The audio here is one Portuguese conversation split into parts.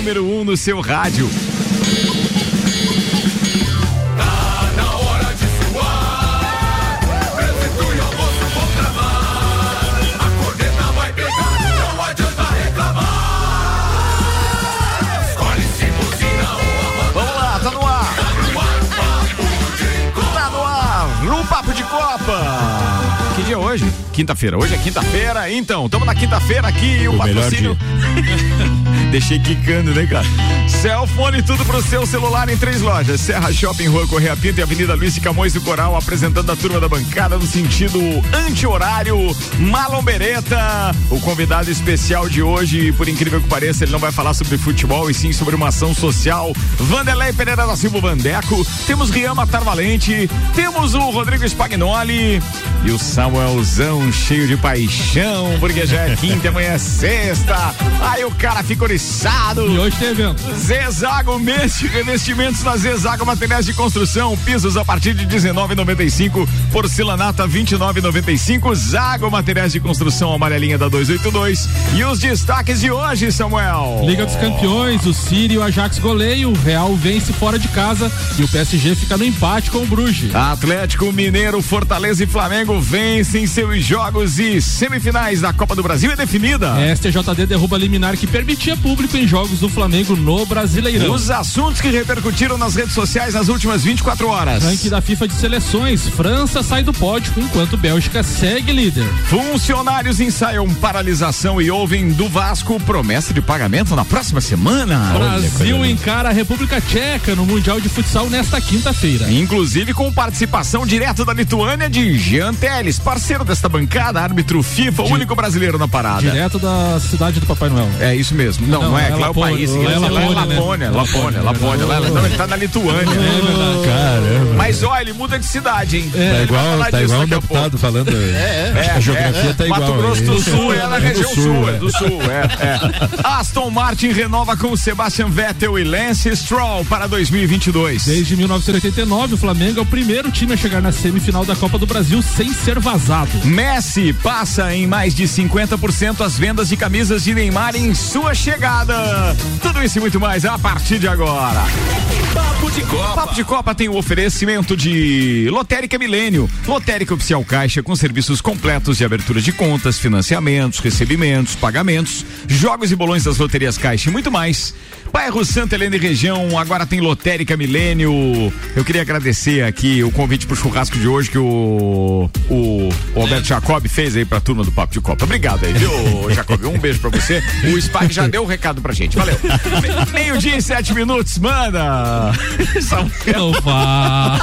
número 1 um no seu rádio. Vamos lá, tá no ar. Tá no ar, no Papo de Copa. Que dia é hoje? Quinta-feira. Hoje é quinta-feira, então, estamos na quinta-feira aqui o, O patrocínio. Deixei quicando, né, cara? Cellfone, tudo pro seu celular em três lojas: Serra Shopping, Rua Correia Pinto e Avenida Luiz de Camões do Coral, apresentando a turma da bancada no sentido anti-horário. Malombereta, o convidado especial de hoje, por incrível que pareça, ele não vai falar sobre futebol e sim sobre uma ação social. Vanderlei Pereira da Silva Vandeco, temos Rian Matar Valente, temos o Rodrigo Spagnoli e o Samuelzão cheio de paixão, porque já é quinta, amanhã é sexta. Aí o cara fica oriçado. E hoje tem evento. Zezago mês de revestimentos na Zezago Materiais de Construção, pisos a partir de 19,95, porcelanato a 29,95, Zago Materiais de Construção amarelinha da 282 e os destaques de hoje, Samuel. Liga dos Campeões, o City e o Ajax goleio, o Real vence fora de casa e o PSG fica no empate com o Bruges. Atlético Mineiro, Fortaleza e Flamengo vencem seus jogos e semifinais da Copa do Brasil é definida. STJD derruba a liminar que permitia público em jogos do Flamengo no Brasileirão. Os assuntos que repercutiram nas redes sociais nas últimas 24 horas. Ranking da FIFA de seleções, França sai do pódio enquanto Bélgica segue líder. Funcionários ensaiam paralisação e ouvem do Vasco promessa de pagamento na próxima semana. Brasil encara a República Tcheca no Mundial de Futsal nesta quinta-feira. Inclusive com participação direta da Lituânia de Jean Teles, parceiro desta bancada, árbitro FIFA, o único brasileiro na parada. Direto da cidade do Papai Noel. É isso mesmo. Não, não, Não, é, é é o país. é Lá é Lapônia, né? Lapônia, Lapônia, Lapônia, lá- Não, ele tá na Lituânia. É verdade. Caramba. Mas ó, ele muda de cidade, hein? Tá Ele vai igual, tá igual um deputado falando. É, a geografia é, tá igual. Mato Grosso do? Sul é na É região sul, é do sul, é, é. Aston Martin renova com Sebastian Vettel e Lance Stroll para 2022. Desde 1989, o Flamengo é o primeiro time a chegar na semifinal da Copa do Brasil sem ser vazado. Messi passa em mais de 50% as vendas de camisas de Neymar em sua chegada. Tudo isso e muito mais a partir de agora. Papo de Copa. Papo de Copa tem o oferecimento de Lotérica Milênio. Lotérica Oficial Caixa com serviços completos de abertura de contas, financiamentos, recebimentos, pagamentos, jogos e bolões das loterias Caixa e muito mais. Bairro Santa Helena e região, agora tem Lotérica Milênio. Eu queria agradecer aqui o convite pro churrasco de hoje que o, o, o Alberto Jacob fez aí pra turma do Papo de Copa. Obrigado aí, viu, Jacob? Um beijo pra você. O Spag já deu o recado pra gente. Valeu. Me- Meio-dia e sete minutos, manda! Não faz.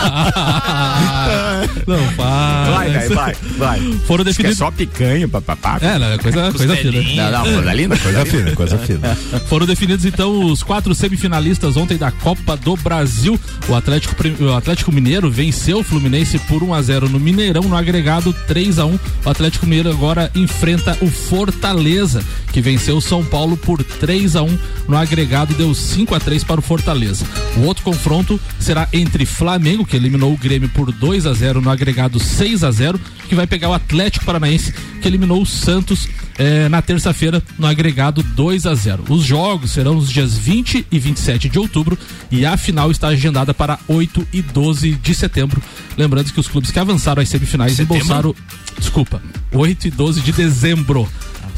Não faz. Vai, vai, vai, vai. Foram é definidos. só picanha, papapá. É, não, é coisa, coisa fina. Não, não, coisa linda, coisa fina, coisa fina. Foram definidos então os quatro semifinalistas ontem da Copa do Brasil. O Atlético, o Atlético Mineiro venceu o Fluminense por 1 a 0 no Mineirão, no agregado 3 a 1. O Atlético Mineiro agora enfrenta o Fortaleza, que venceu o São Paulo por 3 a 1 no agregado deu 5 a 3 para o Fortaleza. O outro confronto será entre Flamengo, que eliminou o Grêmio por 2 a 0 no agregado 6 a 0, que vai pegar o Atlético Paranaense, que eliminou o Santos eh, na terça-feira no agregado 2 a 0. Os jogos serão nos dias 20 e 27 de outubro e a final está agendada para 8 e 12 de setembro. Lembrando que os clubes que avançaram às semifinais embolsaram. Desculpa, 8 e 12 de dezembro.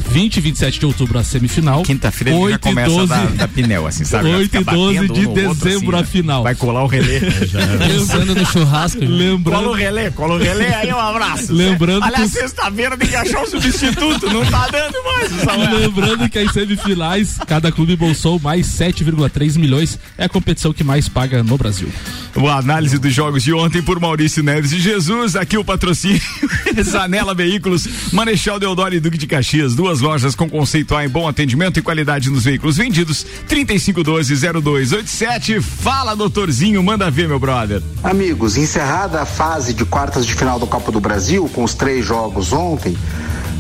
20 e 27 de outubro a semifinal. Quinta-feira ele já 8 e começa 12 a dar, dar pneu, assim, sabe? Vai 8 ficar e 12 batendo de um no outro, dezembro assim, a final. Vai colar o relé. Pensando no churrasco. Cola o Lembrando, relé, cola o relé, aí um abraço. Lembrando Aliás, que- sexta-feira tem que achar um substituto, não tá dando mais, lembrando que as semifinais, cada clube bolsou mais 7,3 milhões. É a competição que mais paga no Brasil. Boa análise dos jogos de ontem por Maurício Neves e Jesus. Aqui o patrocínio Zanela Veículos, Marechal Deodoro e Duque de Caxias. Duas lojas com conceito A em bom atendimento e qualidade nos veículos vendidos. 3512-0287. Fala, doutorzinho, manda ver, meu brother. Amigos, encerrada a fase de quartas de final da Copa do Brasil, com os três jogos ontem,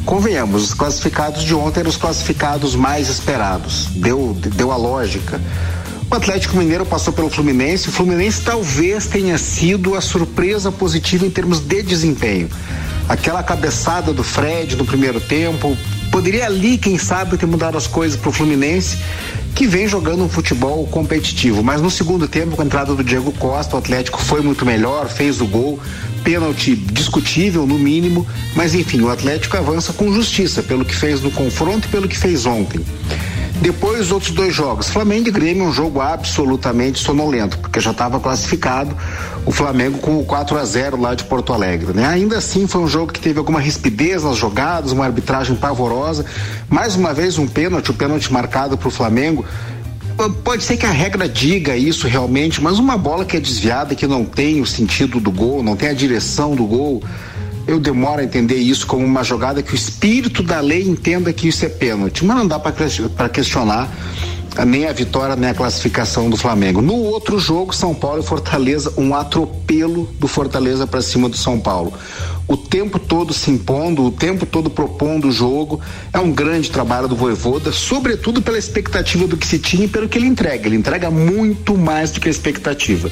convenhamos, os classificados de ontem eram os classificados mais esperados. Deu, deu a lógica. O Atlético Mineiro passou pelo Fluminense. O Fluminense talvez tenha sido a surpresa positiva em termos de desempenho. Aquela cabeçada do Fred no primeiro tempo Poderia ali, quem sabe, ter mudado as coisas para o Fluminense, que vem jogando um futebol competitivo. Mas no segundo tempo, com a entrada do Diego Costa, o Atlético foi muito melhor, fez o gol, pênalti discutível no mínimo, mas enfim, o Atlético avança com justiça pelo que fez no confronto e pelo que fez ontem. Depois os outros dois jogos, Flamengo e Grêmio, um jogo absolutamente sonolento, porque já estava classificado o Flamengo com o 4 a 0 lá de Porto Alegre, né? Ainda assim foi um jogo que teve alguma rispidez nas jogadas, uma arbitragem pavorosa, mais uma vez um pênalti, o um pênalti marcado para o Flamengo. Pode ser que a regra diga isso realmente, mas uma bola que é desviada, que não tem o sentido do gol, não tem a direção do gol, eu demoro a entender isso como uma jogada que o espírito da lei entenda que isso é pênalti, mas não dá para questionar nem a vitória nem a classificação do Flamengo. No outro jogo, São Paulo e Fortaleza, um atropelo do Fortaleza para cima do São Paulo o tempo todo se impondo, o tempo todo propondo o jogo. É um grande trabalho do Voivoda, sobretudo pela expectativa do que se tinha e pelo que ele entrega. Ele entrega muito mais do que a expectativa.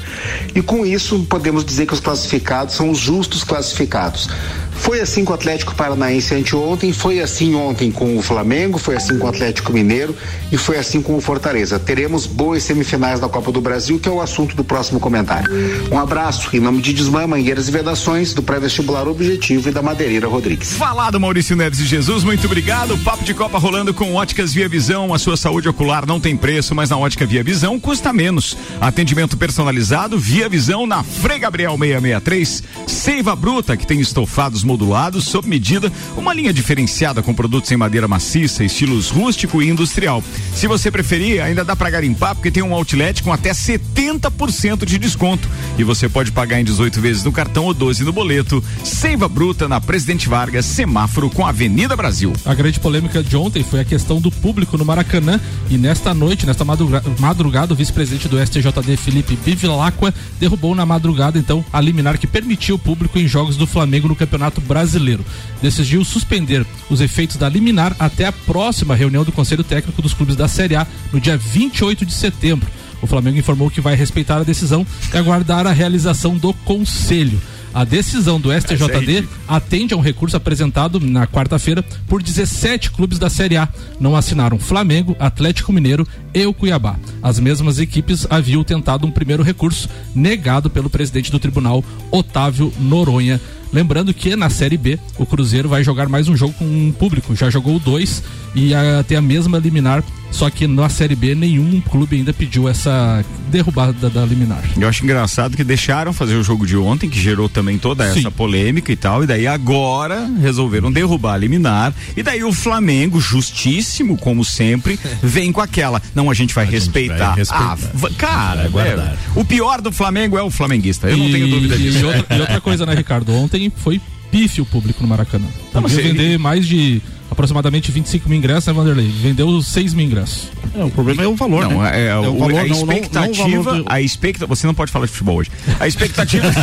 E com isso, podemos dizer que os classificados são os justos classificados. Foi assim com o Atlético Paranaense anteontem, foi assim ontem com o Flamengo, foi assim com o Atlético Mineiro e foi assim com o Fortaleza. Teremos boas semifinais da Copa do Brasil, que é o assunto do próximo comentário. Um abraço em nome de Desmã, Mangueiras e Vedações, do pré-vestibular Objetivo Objetivo e da Madeireira Rodrigues. Falado Maurício Neves e Jesus, muito obrigado. Papo de Copa rolando com Óticas Via Visão. A sua saúde ocular não tem preço, mas na Ótica Via Visão custa menos. Atendimento personalizado Via Visão na Frei Gabriel 663. Seiva Bruta, que tem estofados modulados sob medida, uma linha diferenciada com produtos em madeira maciça, estilos rústico e industrial. Se você preferir, ainda dá para garimpar porque tem um outlet com até 70% de desconto e você pode pagar em 18 vezes no cartão ou 12 no boleto. Seiva Seiva Bruta na Presidente Vargas, semáforo com a Avenida Brasil. A grande polêmica de ontem foi a questão do público no Maracanã e nesta noite, nesta madrugada, o vice-presidente do STJD, Felipe Bivilacqua, derrubou na madrugada então a liminar que permitiu o público em jogos do Flamengo no Campeonato Brasileiro. Decidiu suspender os efeitos da liminar até a próxima reunião do Conselho Técnico dos clubes da Série A no dia 28 de setembro. O Flamengo informou que vai respeitar a decisão e aguardar a realização do conselho. A decisão do STJD é atende a um recurso apresentado na quarta-feira por 17 clubes da Série A. Não assinaram Flamengo, Atlético Mineiro e o Cuiabá. As mesmas equipes haviam tentado um primeiro recurso negado pelo presidente do tribunal, Otávio Noronha. Lembrando que na Série B o Cruzeiro vai jogar mais um jogo com um público. Já jogou dois e a, tem a mesma liminar só que na Série B nenhum clube ainda pediu essa derrubada da liminar. Eu acho engraçado que deixaram fazer o jogo de ontem, que gerou também toda Sim. essa polêmica e tal, e daí agora resolveram derrubar a liminar, e daí o Flamengo, justíssimo, como sempre, vem com aquela, não, a gente vai, a respeitar. Gente vai respeitar. Ah, cara, é, o pior do Flamengo é o flamenguista, eu e, não tenho dúvida disso. E outra, e outra coisa, né, Ricardo? Ontem foi pífio o público no Maracanã. Podia vender mais de aproximadamente 25 mil ingressos, né, Vanderlei? Vendeu 6 mil ingressos. É, o problema é o valor, não, né? É, é, o, o valor, a expectativa, não, não, a expectativa, você não pode falar de futebol hoje. A expectativa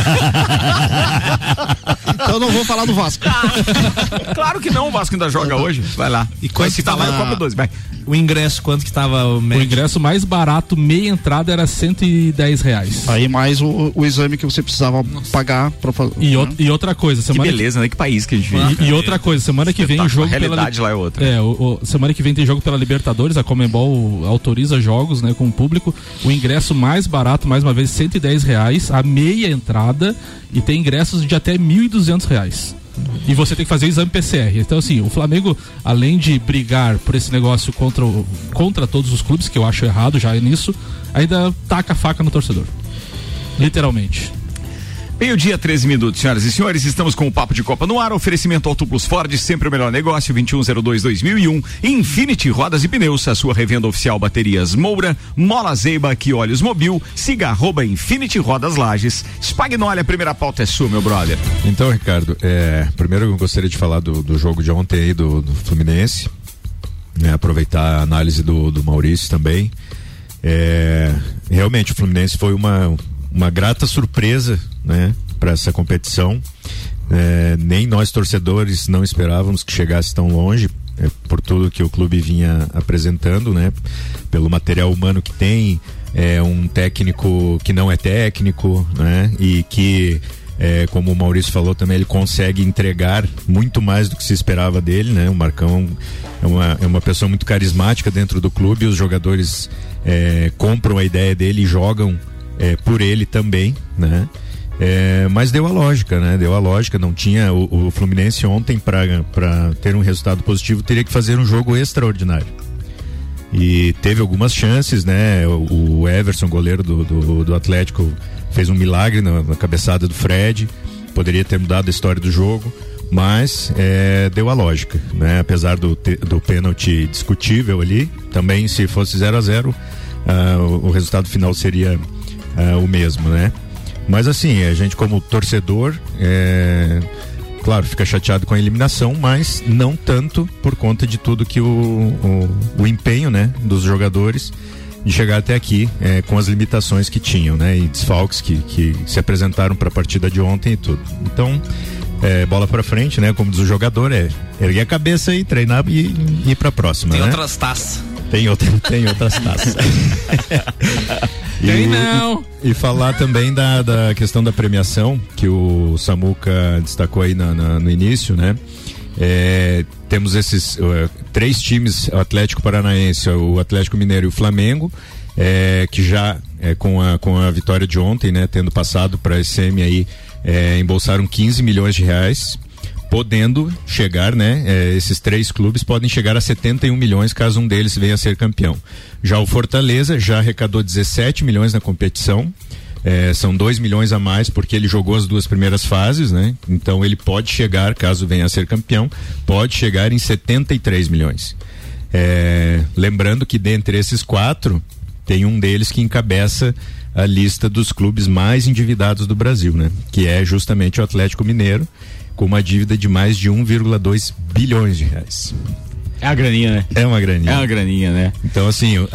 Então não vou falar do Vasco. claro que não, o Vasco ainda joga hoje. Vai lá. E quanto se tá lá no Copa 12, vai. O ingresso, quanto que tava o médio? O ingresso mais barato, meia entrada, era 110 reais. Aí mais o, o exame que você precisava Nossa. pagar pra fazer. E, né? e outra coisa, semana que beleza, que... né? Que país que a gente vive. E, e outra coisa, semana que vem o jogo. A pela... lá é outra. É, o, o, semana que vem tem jogo pela Libertadores, a Comembol autoriza jogos, né, com o público. O ingresso mais barato, mais uma vez, 110 reais, a meia entrada, e tem ingressos de até 1.200 reais. E você tem que fazer o exame PCR. Então, assim, o Flamengo, além de brigar por esse negócio contra, contra todos os clubes, que eu acho errado já nisso, ainda taca a faca no torcedor. Literalmente. Meio-dia, 13 minutos, senhoras e senhores, estamos com o Papo de Copa no ar. Oferecimento Auto Plus Ford, sempre o melhor negócio, 2102-2001. Infinity Rodas e Pneus, a sua revenda oficial Baterias Moura, Mola Zeiba, que Olhos Mobil, siga arroba Infinity Rodas Lages. Spagnolia, a primeira pauta é sua, meu brother. Então, Ricardo, é, primeiro eu gostaria de falar do, do jogo de ontem aí do, do Fluminense, né, aproveitar a análise do, do Maurício também. É, realmente, o Fluminense foi uma uma grata surpresa, né, para essa competição. É, nem nós torcedores não esperávamos que chegasse tão longe é, por tudo que o clube vinha apresentando, né, pelo material humano que tem, é um técnico que não é técnico, né, e que É, como o Maurício falou também, ele consegue entregar muito mais do que se esperava dele, né? O Marcão é uma, é uma pessoa muito carismática dentro do clube, os jogadores é, compram a ideia dele e jogam é, por ele também, né? É, mas deu a lógica, né? Deu a lógica. Não tinha o, o Fluminense ontem para ter um resultado positivo teria que fazer um jogo extraordinário. E teve algumas chances, né? O, o Everson, goleiro do, do, do, Atlético, fez um milagre na, na, cabeçada do Fred. Poderia ter mudado a história do jogo, mas é, deu a lógica, né? Apesar do, do pênalti discutível ali, também se fosse 0 a 0 uh, o, o resultado final seria uh, o mesmo, né? Mas assim, a gente como torcedor, é, claro, fica chateado com a eliminação, mas não tanto por conta de tudo que o, o, o empenho, né, dos jogadores de chegar até aqui é, com as limitações que tinham, né, e desfalques que, que se apresentaram para a partida de ontem e tudo. Então, é, bola para frente, né, como diz o jogador, é erguer a cabeça e treinar e, e ir para a próxima. Tem né? outras taças. Tem, outra, tem outras taças. Tem não. E, e falar também da, da questão da premiação, que o Samuca destacou aí na, na, no início, né? É, temos esses uh, três times, o Atlético Paranaense, o Atlético Mineiro e o Flamengo, é, que já é, com, a, com a vitória de ontem, né, tendo passado para a SM aí, é, embolsaram 15 milhões de reais podendo chegar, né? É, esses três clubes podem chegar a 71 milhões caso um deles venha a ser campeão. Já o Fortaleza já arrecadou 17 milhões na competição. É, são 2 milhões a mais porque ele jogou as duas primeiras fases, né? Então ele pode chegar, caso venha a ser campeão, pode chegar em 73 milhões. É, lembrando que dentre esses quatro, tem um deles que encabeça a lista dos clubes mais endividados do Brasil, né? Que é justamente o Atlético Mineiro com uma dívida de mais de 1,2 bilhões de reais. É a graninha, né? É uma graninha. É uma graninha, né? Então, assim, uh,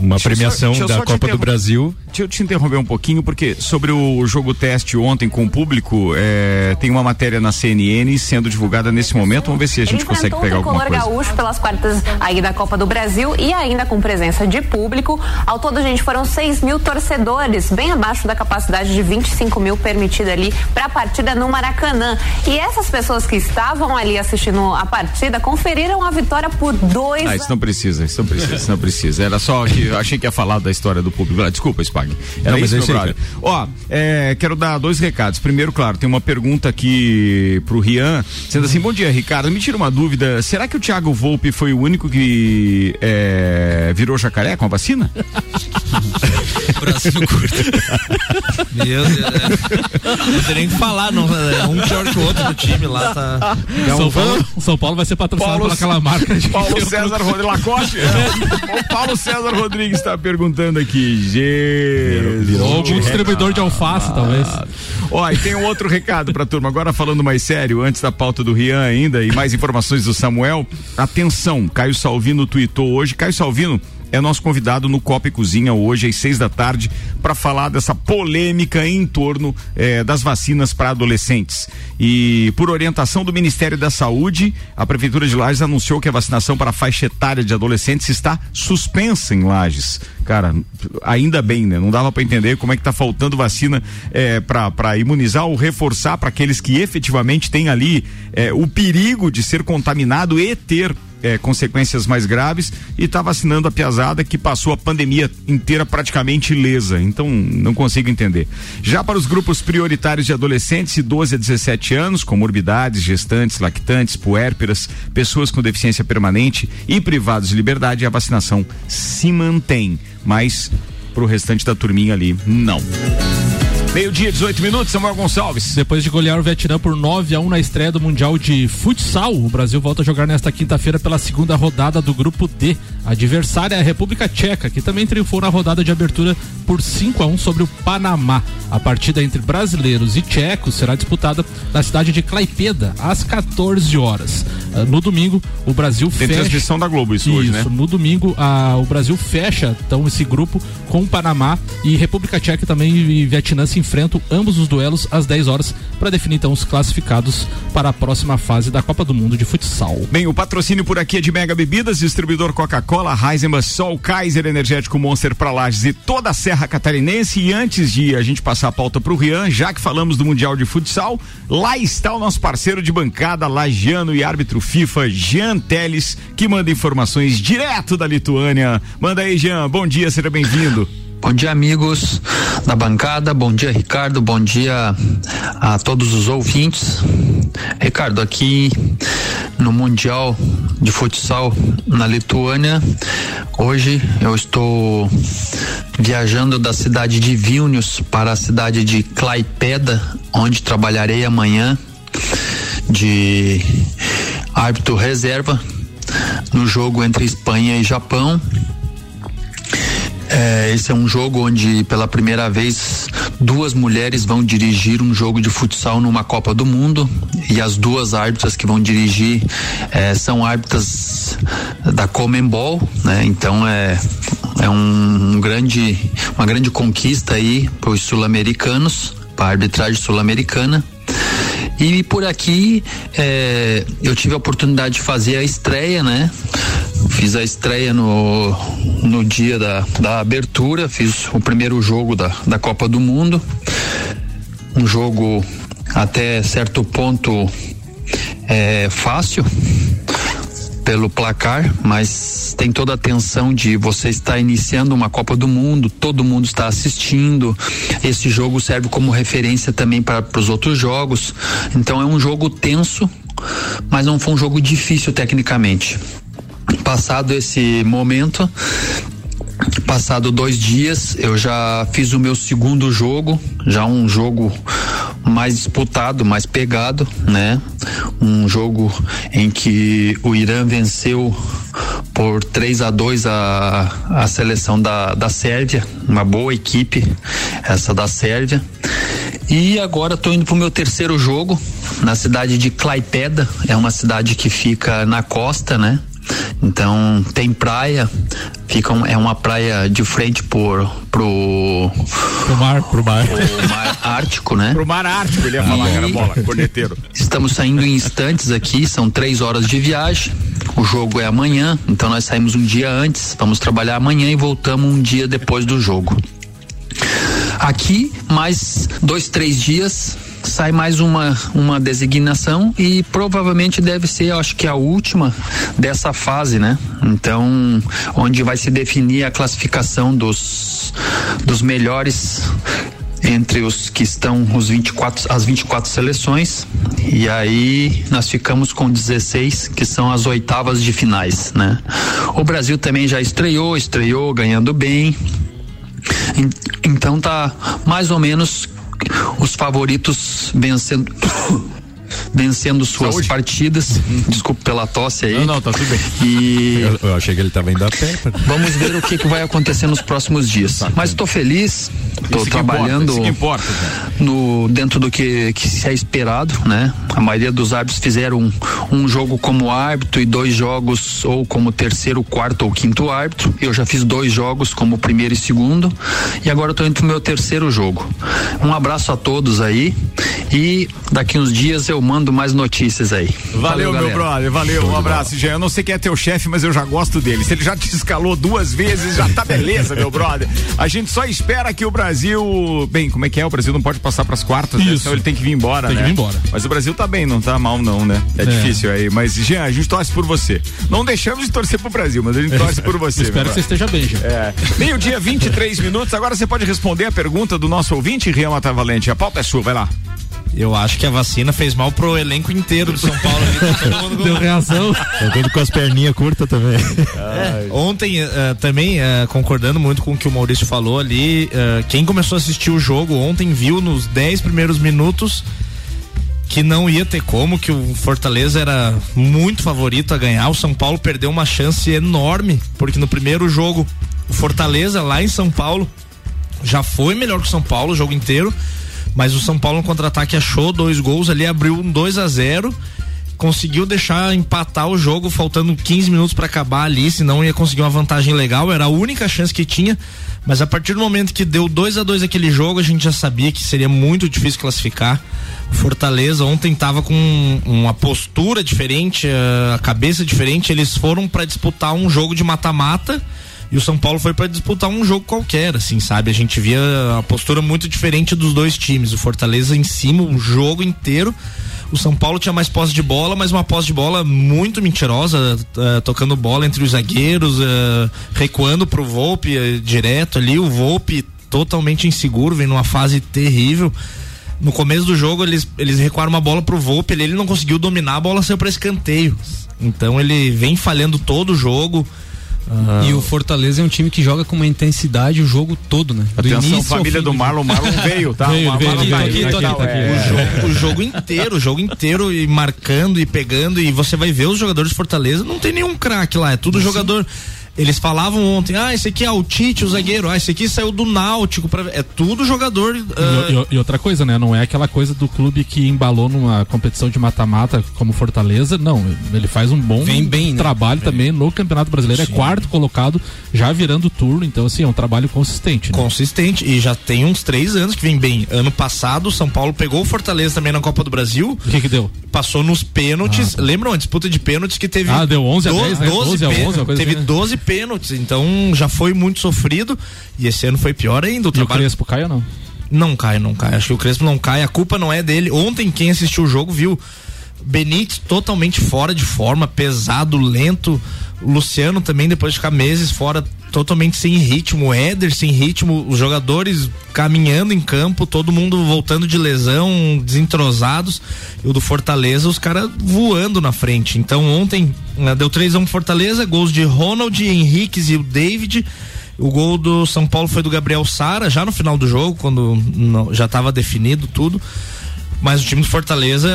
uma deixa premiação só, da Copa do Brasil. Deixa eu te interromper um pouquinho, porque sobre o jogo teste ontem com o público, é, tem uma matéria na CNN sendo divulgada nesse momento. Vamos ver se a gente consegue pegar alguma coisa. Gaúcho pelas quartas aí da Copa do Brasil e ainda com presença de público. Ao todo, gente, foram 6 mil torcedores, bem abaixo da capacidade de 25 mil permitida ali para a partida no Maracanã. E essas pessoas que estavam ali assistindo a partida conferiram a vitória por dois. Ah, isso não precisa, isso não precisa, isso não precisa. Era só que eu achei que ia falar da história do público. Ah, desculpa, Spag. Era Não, isso, meu Ó, é, quero dar dois recados. Primeiro, claro, tem uma pergunta aqui pro Rian, sendo assim, bom dia, Ricardo. Me tira uma dúvida. Será que o Thiago Volpe foi o único que é, virou jacaré com a vacina? Braço curto. Meu Deus. É. Não tem nem que falar, não. É um pior que o outro no time lá. Tá... São, Paulo, São Paulo vai ser patrocinado Paulo, pelaquela marca de Paulo César Rodrigues Lacoste. É. O Paulo César Rodrigues está perguntando aqui. Jesus. Ou algum distribuidor de alface, talvez. Ó, e tem um outro recado pra turma. Agora falando mais sério, antes da pauta do Rian ainda e mais informações do Samuel. Atenção, Caio Salvino tweetou hoje. Caio Salvino é nosso convidado no Copa e Cozinha hoje às seis da tarde para falar dessa polêmica em torno eh, das vacinas para adolescentes. E por orientação do Ministério da Saúde, a Prefeitura de Lages anunciou que a vacinação para a faixa etária de adolescentes está suspensa em Lages. Cara, ainda bem, né? Não dava para entender como é que tá faltando vacina eh, para imunizar ou reforçar para aqueles que efetivamente têm ali eh, o perigo de ser contaminado e ter é, consequências mais graves e está vacinando a piazada que passou a pandemia inteira praticamente ilesa. Então, não consigo entender. Já para os grupos prioritários de adolescentes de 12 a 17 anos, comorbidades, gestantes, lactantes, puérperas, pessoas com deficiência permanente e privados de liberdade, a vacinação se mantém. Mas para o restante da turminha ali, não. Meio-dia, 18 minutos, Samuel Gonçalves. Depois de golear o Vietnã por 9 a 1 na estreia do Mundial de Futsal, o Brasil volta a jogar nesta quinta-feira pela segunda rodada do Grupo D. A adversária é a República Tcheca, que também triunfou na rodada de abertura por 5 a 1 sobre o Panamá. A partida entre brasileiros e tchecos será disputada na cidade de Klaipeda, às 14 horas. Uh, no domingo, o Brasil Tem fecha. transmissão da Globo isso, hoje, né? no domingo, a, o Brasil fecha então esse grupo com o Panamá e República Tcheca também e Vietnã se enfrentam ambos os duelos às 10 horas para definir então os classificados para a próxima fase da Copa do Mundo de futsal. Bem, o patrocínio por aqui é de Mega Bebidas, distribuidor Coca-Cola, Heisenbach, Sol, Kaiser Energético Monster para Lages e toda a Serra Catarinense. E antes de a gente passar a pauta para o Rian, já que falamos do Mundial de Futsal, lá está o nosso parceiro de bancada, lagiano e árbitro FIFA, Jean Teles, que manda informações direto da Lituânia. Manda aí, Jean. Bom dia, seja bem-vindo. Bom dia, amigos da bancada. Bom dia, Ricardo. Bom dia a todos os ouvintes. Ricardo, aqui no Mundial de Futsal na Lituânia, hoje eu estou viajando da cidade de Vilnius para a cidade de Klaipeda, onde trabalharei amanhã de árbitro reserva no jogo entre Espanha e Japão. É, esse é um jogo onde, pela primeira vez, duas mulheres vão dirigir um jogo de futsal numa Copa do Mundo e as duas árbitras que vão dirigir é, são árbitras da Comembol, né? Então é é um, um grande uma grande conquista aí para os sul-americanos, para a arbitragem sul-americana. E por aqui é, eu tive a oportunidade de fazer a estreia, né? Fiz a estreia no, no dia da, da abertura, fiz o primeiro jogo da, da Copa do Mundo. Um jogo até certo ponto é, fácil pelo placar, mas tem toda a tensão de você estar iniciando uma Copa do Mundo, todo mundo está assistindo. Esse jogo serve como referência também para os outros jogos. Então é um jogo tenso, mas não foi um jogo difícil tecnicamente. Passado esse momento, passado dois dias, eu já fiz o meu segundo jogo, já um jogo mais disputado, mais pegado, né? Um jogo em que o Irã venceu por 3 a 2 a, a seleção da, da Sérvia, uma boa equipe, essa da Sérvia. E agora estou indo para o meu terceiro jogo na cidade de Klaipeda, é uma cidade que fica na costa, né? Então tem praia, fica um, é uma praia de frente por pro pro mar, pro mar, pro mar Ártico, né? Pro mar Ártico, ele ia falar, cara, bola, corneteiro. Estamos saindo em instantes aqui, são três horas de viagem. O jogo é amanhã, então nós saímos um dia antes, vamos trabalhar amanhã e voltamos um dia depois do jogo. Aqui, mais dois, três dias, sai mais uma, uma designação e provavelmente deve ser, acho que a última dessa fase, né? Então, onde vai se definir a classificação dos, dos melhores entre os que estão os 24 as 24 seleções e aí nós ficamos com 16 que são as oitavas de finais, né? O Brasil também já estreou, estreou ganhando bem. Então tá mais ou menos os favoritos vencendo vencendo suas Saúde. partidas. Desculpe pela tosse aí. Não, não, tá tudo bem. E eu, eu achei que ele tava indo a pé. Vamos ver o que, que vai acontecer nos próximos dias. Tá Mas estou feliz, estou trabalhando importa, no dentro do que, que se é esperado, né? A maioria dos árbitros fizeram um, um jogo como árbitro e dois jogos ou como terceiro, quarto ou quinto árbitro. Eu já fiz dois jogos como primeiro e segundo e agora estou indo pro meu terceiro jogo. Um abraço a todos aí e daqui uns dias eu mando mais notícias aí. Valeu, valeu meu brother, valeu, um abraço, Jean. Eu não sei quem é teu chefe, mas eu já gosto dele. Se ele já te escalou duas vezes, já tá beleza, meu brother. A gente só espera que o Brasil. Bem, como é que é? O Brasil não pode passar pras quartas, né? Então ele tem que vir embora, tem né? que vir embora. Mas o Brasil tá bem, não tá mal, não, né? É, é. difícil aí. Mas, Jean, a gente torce por você. Não deixamos de torcer pro Brasil, mas a gente torce por você. Espero que você esteja bem, Jean. É. Meio-dia, 23 minutos. Agora você pode responder a pergunta do nosso ouvinte, Rian Matavalente. A pauta é sua, vai lá. Eu acho que a vacina fez mal pro elenco inteiro do São Paulo. Ali, Deu reação. Tá tudo com as perninhas curtas também. É, ontem, uh, também, uh, concordando muito com o que o Maurício falou ali, uh, quem começou a assistir o jogo ontem viu nos 10 primeiros minutos que não ia ter como, que o Fortaleza era muito favorito a ganhar. O São Paulo perdeu uma chance enorme, porque no primeiro jogo, o Fortaleza lá em São Paulo já foi melhor que o São Paulo o jogo inteiro mas o São Paulo no contra-ataque achou dois gols ali, abriu um 2 a 0 conseguiu deixar empatar o jogo faltando 15 minutos para acabar ali, senão ia conseguir uma vantagem legal, era a única chance que tinha. Mas a partir do momento que deu 2 a 2 aquele jogo, a gente já sabia que seria muito difícil classificar. Fortaleza ontem estava com uma postura diferente, eh, a cabeça diferente. Eles foram para disputar um jogo de mata-mata e o São Paulo foi para disputar um jogo qualquer, assim, sabe? A gente via a postura muito diferente dos dois times. O Fortaleza em cima o jogo inteiro. O São Paulo tinha mais posse de bola, mas uma posse de bola muito mentirosa, uh, tocando bola entre os zagueiros, uh, recuando pro Volpe uh, direto ali. O Volpe totalmente inseguro, vem numa fase terrível. No começo do jogo, eles, eles recuaram uma bola pro Volpe, ele, ele não conseguiu dominar, a bola saiu para escanteio. Então ele vem falhando todo o jogo. Ah. E o Fortaleza é um time que joga com uma intensidade o jogo todo, né? Do Atenção, família do Marlon, Marlon veio, tá? Veio, veio, veio, aqui, aqui, aqui, é. o, jogo, o jogo inteiro, o jogo inteiro e marcando e pegando e você vai ver os jogadores de Fortaleza, não tem nenhum craque lá, é tudo jogador eles falavam ontem, ah, esse aqui é o Tite, o zagueiro, ah, esse aqui saiu do Náutico, pra... é tudo jogador. Uh... E, e, outra coisa, né? Não é aquela coisa do clube que embalou numa competição de mata-mata como Fortaleza, não. Ele faz um bom Vem bem, né? trabalho né? também no Campeonato Brasileiro, é Sim. é quarto colocado, já virando turno, então assim, é um trabalho consistente. Né? Consistente, e já tem uns três anos que vem bem. Ano passado, o São Paulo pegou o Fortaleza também na Copa do Brasil. O que que deu? Passou nos pênaltis, ah, tá. lembram a disputa de pênaltis que teve. Ah, deu 11 a 10, né? 12, 12 a 11, teve assim, 12 né? Pênaltis, então já foi muito sofrido e esse ano foi pior ainda. O, e trabalho... o Crespo cai ou não? Não cai, não cai. Acho que o Crespo não cai. A culpa não é dele. Ontem, quem assistiu o jogo viu Benítez totalmente fora de forma, pesado, lento. O Luciano também, depois de ficar meses fora, totalmente sem ritmo. O Éder sem ritmo. Os jogadores caminhando em campo, todo mundo voltando de lesão, desentrosados. E o do Fortaleza, os caras voando na frente. Então, ontem, né, deu 3 a 1 Fortaleza, gols de Ronald, Henriques e o David. O gol do São Paulo foi do Gabriel Sara, já no final do jogo, quando não, já estava definido tudo. Mas o time do Fortaleza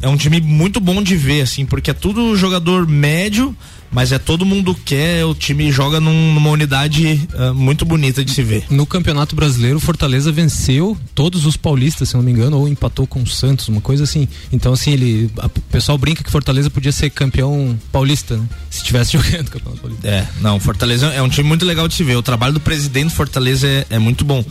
é um time muito bom de ver, assim, porque é tudo jogador médio, mas é todo mundo quer, o time joga num, numa unidade uh, muito bonita de se ver. No Campeonato Brasileiro, o Fortaleza venceu todos os paulistas, se não me engano, ou empatou com o Santos, uma coisa assim. Então, assim, ele. A, o pessoal brinca que Fortaleza podia ser campeão paulista, né? Se estivesse jogando Campeonato Paulista. É, não, Fortaleza é um time muito legal de se ver. O trabalho do presidente do Fortaleza é, é muito bom.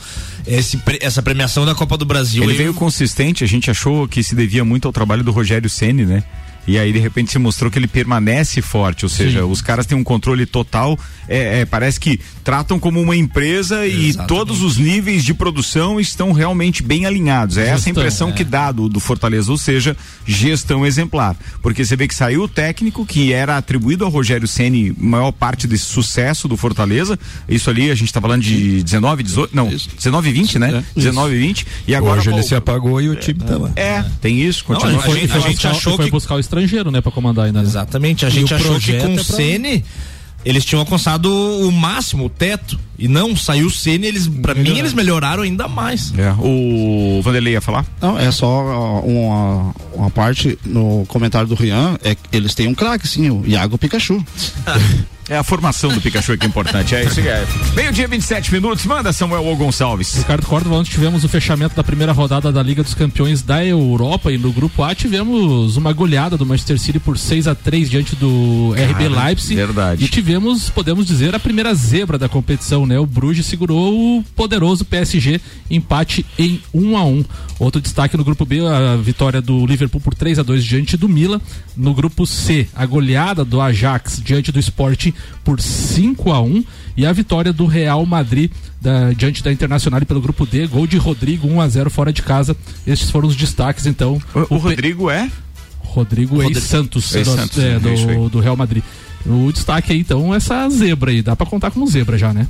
Esse, essa premiação da Copa do Brasil. Ele veio consistente, a gente achou que se devia muito ao trabalho do Rogério Ceni, né? E aí, de repente, se mostrou que ele permanece forte, ou seja, Sim. os caras têm um controle total. É, é, parece que tratam como uma empresa Exatamente. e todos os níveis de produção estão realmente bem alinhados. É gestão, essa a impressão é. que dá do, do, Fortaleza, ou seja, gestão exemplar. Porque você vê que saiu o técnico que era atribuído ao Rogério Ceni maior parte desse sucesso do Fortaleza. Isso ali, a gente está falando de 19, 18, não, isso. 19 e 20, né? É, 19 e 20. E agora. Hoje ele se apagou e o time tá lá. É, tem isso, continua. Não, a, gente, a gente achou que. buscar o estrangeiro, né, para comandar ainda. Né? Exatamente. A gente achou que com o é Ceni eles tinham alcançado o máximo, o teto. E não, saiu o Ceni, eles, pra mim, eles melhoraram ainda mais. É. O Vanderlei ia falar? Não, é só uma, uma parte no comentário do Rian, é eles têm um craque, sim, o Iago Pikachu. É a formação do Pikachu que é importante. É isso que é. Meio-dia, 27 minutos. Manda Samuel O Gonçalves. Ricardo Córdova, ontem tivemos o fechamento da primeira rodada da Liga dos Campeões da Europa e no grupo A tivemos uma goleada do Manchester City por 6 a 3 diante do Cara, RB Leipzig. Verdade. E tivemos, podemos dizer, a primeira zebra da competição, né? O Bruges segurou o poderoso PSG, empate em 1 a 1. Outro destaque no grupo B, a vitória do Liverpool por 3 a 2 diante do Milan. No grupo C, a goleada do Ajax diante do Sporting por 5 a 1 e a vitória do Real Madrid da, diante da Internacional pelo grupo D, gol de Rodrigo 1 a 0 fora de casa. Estes foram os destaques então. O, o Rodrigo é Rodrigo, Rodrigo Ex-Santos, ex do, é, do, do Real Madrid. O destaque aí, então, essa zebra aí. Dá para contar como zebra já, né?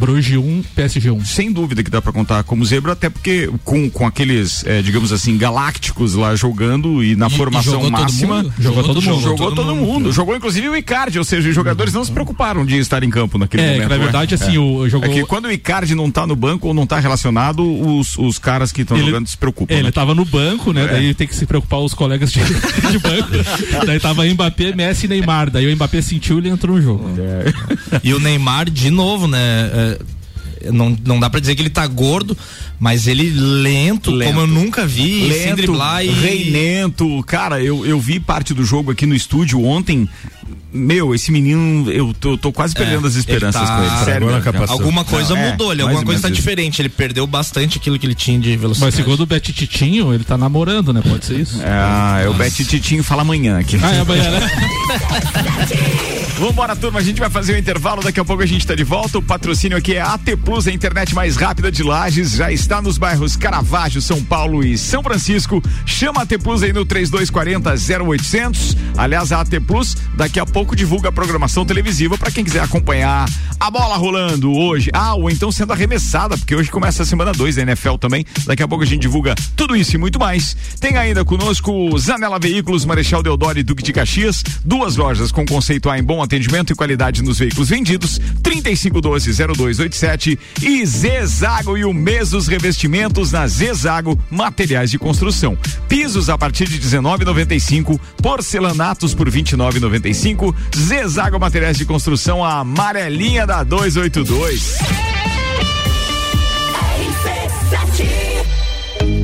Bruges 1, PSG 1. Sem dúvida que dá para contar como zebra, até porque com, com aqueles, é, digamos assim, galácticos lá jogando e na e, formação e máxima. Todo jogou, todo mundo. Jogou, todo, todo mundo. mundo. Jogou inclusive o Icardi, ou seja, os jogadores não se preocuparam de estar em campo naquele é, momento. na verdade, né? assim, é. o jogou... É que quando o Icardi não tá no banco ou não tá relacionado, os, os caras que estão jogando se preocupam. Ele né? tava no banco, né? É. Daí tem que se preocupar os colegas de, de banco. daí tava Mbappé, Messi e Neymar. Daai o Mbappé sentiu e ele entrou no jogo. É. E o Neymar, de novo, né? É, não, não dá pra dizer que ele tá gordo, mas ele lento, Lento. como eu nunca vi, sem driblar e. reinento. Cara, eu, eu vi parte do jogo aqui no estúdio ontem. Meu, esse menino, eu tô, tô quase perdendo as esperanças ele tá- com ele. Sério. Alguma coisa Não, é, mudou, ele, alguma coisa tá isso. diferente. Ele perdeu bastante aquilo que ele tinha de velocidade. Mas segundo o Bete Titinho, ele tá namorando, né? Pode ser isso? É, é o Bete Titinho fala amanhã aqui. Ah, é amanhã, né? Vambora, turma. A gente vai fazer o intervalo. Daqui a pouco a gente tá de volta. O patrocínio aqui é AT Plus, a internet mais rápida de Lages. Já está nos bairros Caravaggio, São Paulo e São Francisco. Chama a AT Plus aí no 3240 0800. Aliás, a AT Plus daqui a pouco divulga a programação televisiva para quem quiser acompanhar a bola rolando hoje. Ah, ou então sendo arremessada, porque hoje começa a semana 2 da NFL também. Daqui a pouco a gente divulga tudo isso e muito mais. Tem ainda conosco Zanela Veículos, Marechal Deodoro e Duque de Caxias. Duas lojas com conceito A em bom atendimento e qualidade nos veículos vendidos. 3512-0287 e Zezago e o mês dos revestimentos na Zezago Materiais de Construção. Pisos a partir de 19,95, porcelanatos por 29,95. Zezago Materiais de Construção, a amarelinha da 282.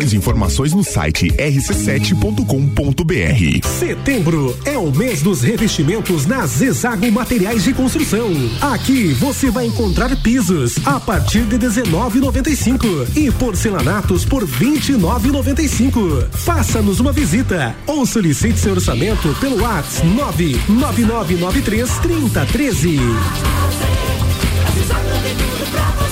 e informações no site rc7.com.br. Setembro é o mês dos revestimentos na Zezago Materiais de Construção. Aqui você vai encontrar pisos a partir de 19,95 e porcelanatos por 29,95. Faça-nos uma visita ou solicite seu orçamento pelo WhatsApp 99993 3013. A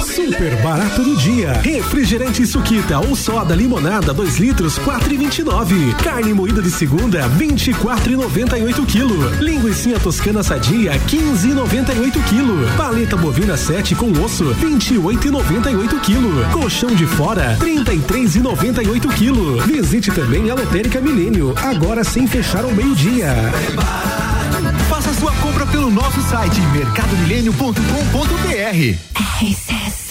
Super barato do dia. Refrigerante Suquita ou soda limonada 2 litros 4,29. Carne moída de segunda 24,98 quilo. Linguiça toscana sadia 15,98 quilo. Paleta bovina 7 com osso 28,98 quilo. Colchão de fora 33,98 quilo. Visite também a Lotérica Milênio agora sem fechar ao meio-dia. Sua compra pelo nosso site mercadomilênio.com.br.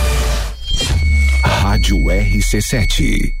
Rádio RC7.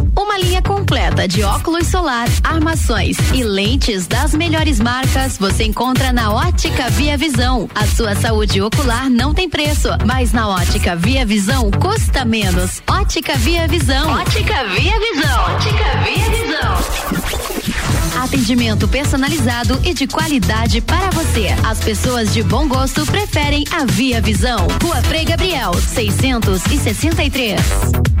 Uma linha completa de óculos solar, armações e lentes das melhores marcas você encontra na Ótica Via Visão. A sua saúde ocular não tem preço, mas na Ótica Via Visão custa menos. Ótica Via Visão. Ótica Via Visão. Ótica Via Visão. Atendimento personalizado e de qualidade para você. As pessoas de bom gosto preferem a Via Visão. Rua Frei Gabriel, 663.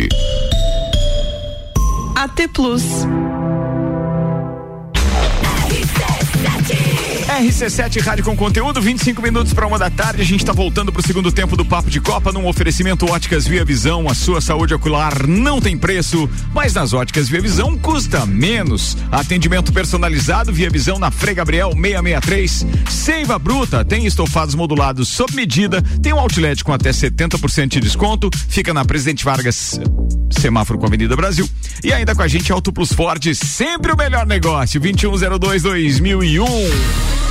AT Plus. RC7 Rádio com conteúdo, 25 minutos para uma da tarde. A gente está voltando para o segundo tempo do Papo de Copa num oferecimento Óticas Via Visão. A sua saúde ocular não tem preço, mas nas Óticas Via Visão custa menos. Atendimento personalizado Via Visão na Frei Gabriel 663. Seiva Bruta tem estofados modulados sob medida. Tem um outlet com até 70% de desconto. Fica na Presidente Vargas, semáforo com a Avenida Brasil. E ainda com a gente Auto Plus Ford, sempre o melhor negócio. 2102 2001.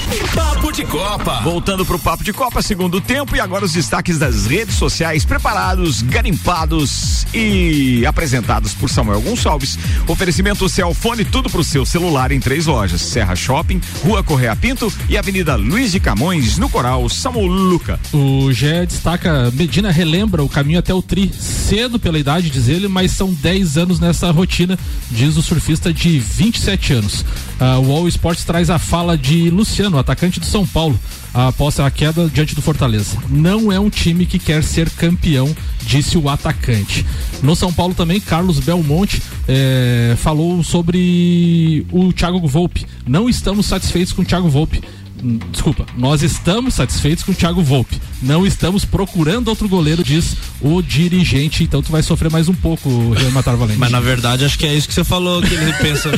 Papo de Copa. Voltando pro Papo de Copa, segundo tempo, e agora os destaques das redes sociais preparados, garimpados e apresentados por Samuel Gonçalves. Oferecimento Celfone, tudo pro seu celular em três lojas: Serra Shopping, Rua Correia Pinto e Avenida Luiz de Camões, no Coral Samuel Luca. O GE destaca, Medina relembra o caminho até o Tri, cedo pela idade, diz ele, mas são 10 anos nessa rotina, diz o surfista de 27 anos. Uh, o All Sports traz a fala de Luciano, atacante do São Paulo, após a queda diante do Fortaleza. Não é um time que quer ser campeão, disse o atacante. No São Paulo também, Carlos Belmonte eh, falou sobre o Thiago Volpe. Não estamos satisfeitos com o Thiago Volpe desculpa, nós estamos satisfeitos com o Thiago Volpe. Não estamos procurando outro goleiro, diz o dirigente. Então tu vai sofrer mais um pouco, Matar Valente. Mas na verdade acho que é isso que você falou que ele pensa.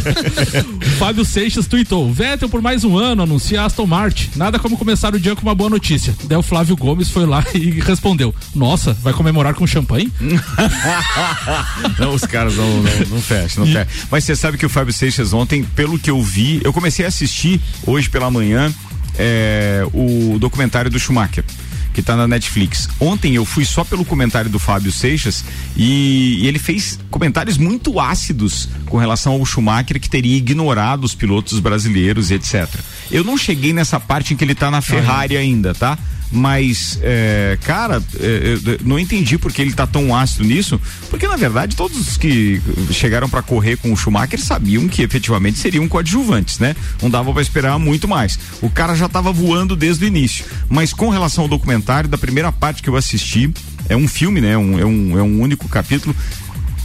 Fábio Seixas tweetou: Vettel por mais um ano, anuncia Aston Martin. Nada como começar o dia com uma boa notícia. Daí o Flávio Gomes foi lá e respondeu: Nossa, vai comemorar com champanhe? não, os caras não, não, não fecham, não fecham. Mas você sabe que o Fábio Seixas ontem, pelo que eu vi, eu comecei a assistir hoje pela manhã é, o documentário do Schumacher que tá na Netflix. Ontem eu fui só pelo comentário do Fábio Seixas e, e, ele fez comentários muito ácidos com relação ao Schumacher que teria ignorado os pilotos brasileiros, etc. Eu não cheguei nessa parte em que ele tá na Ferrari ainda, tá? mas é, cara, é, não entendi porque ele tá tão ácido nisso, porque na verdade todos os que chegaram para correr com o Schumacher sabiam que efetivamente seriam coadjuvantes, né? Não dava para esperar muito mais. O cara já tava voando desde o início, mas com relação ao documentário da primeira parte que eu assisti, é um filme, né? Um, é, um, é um único capítulo.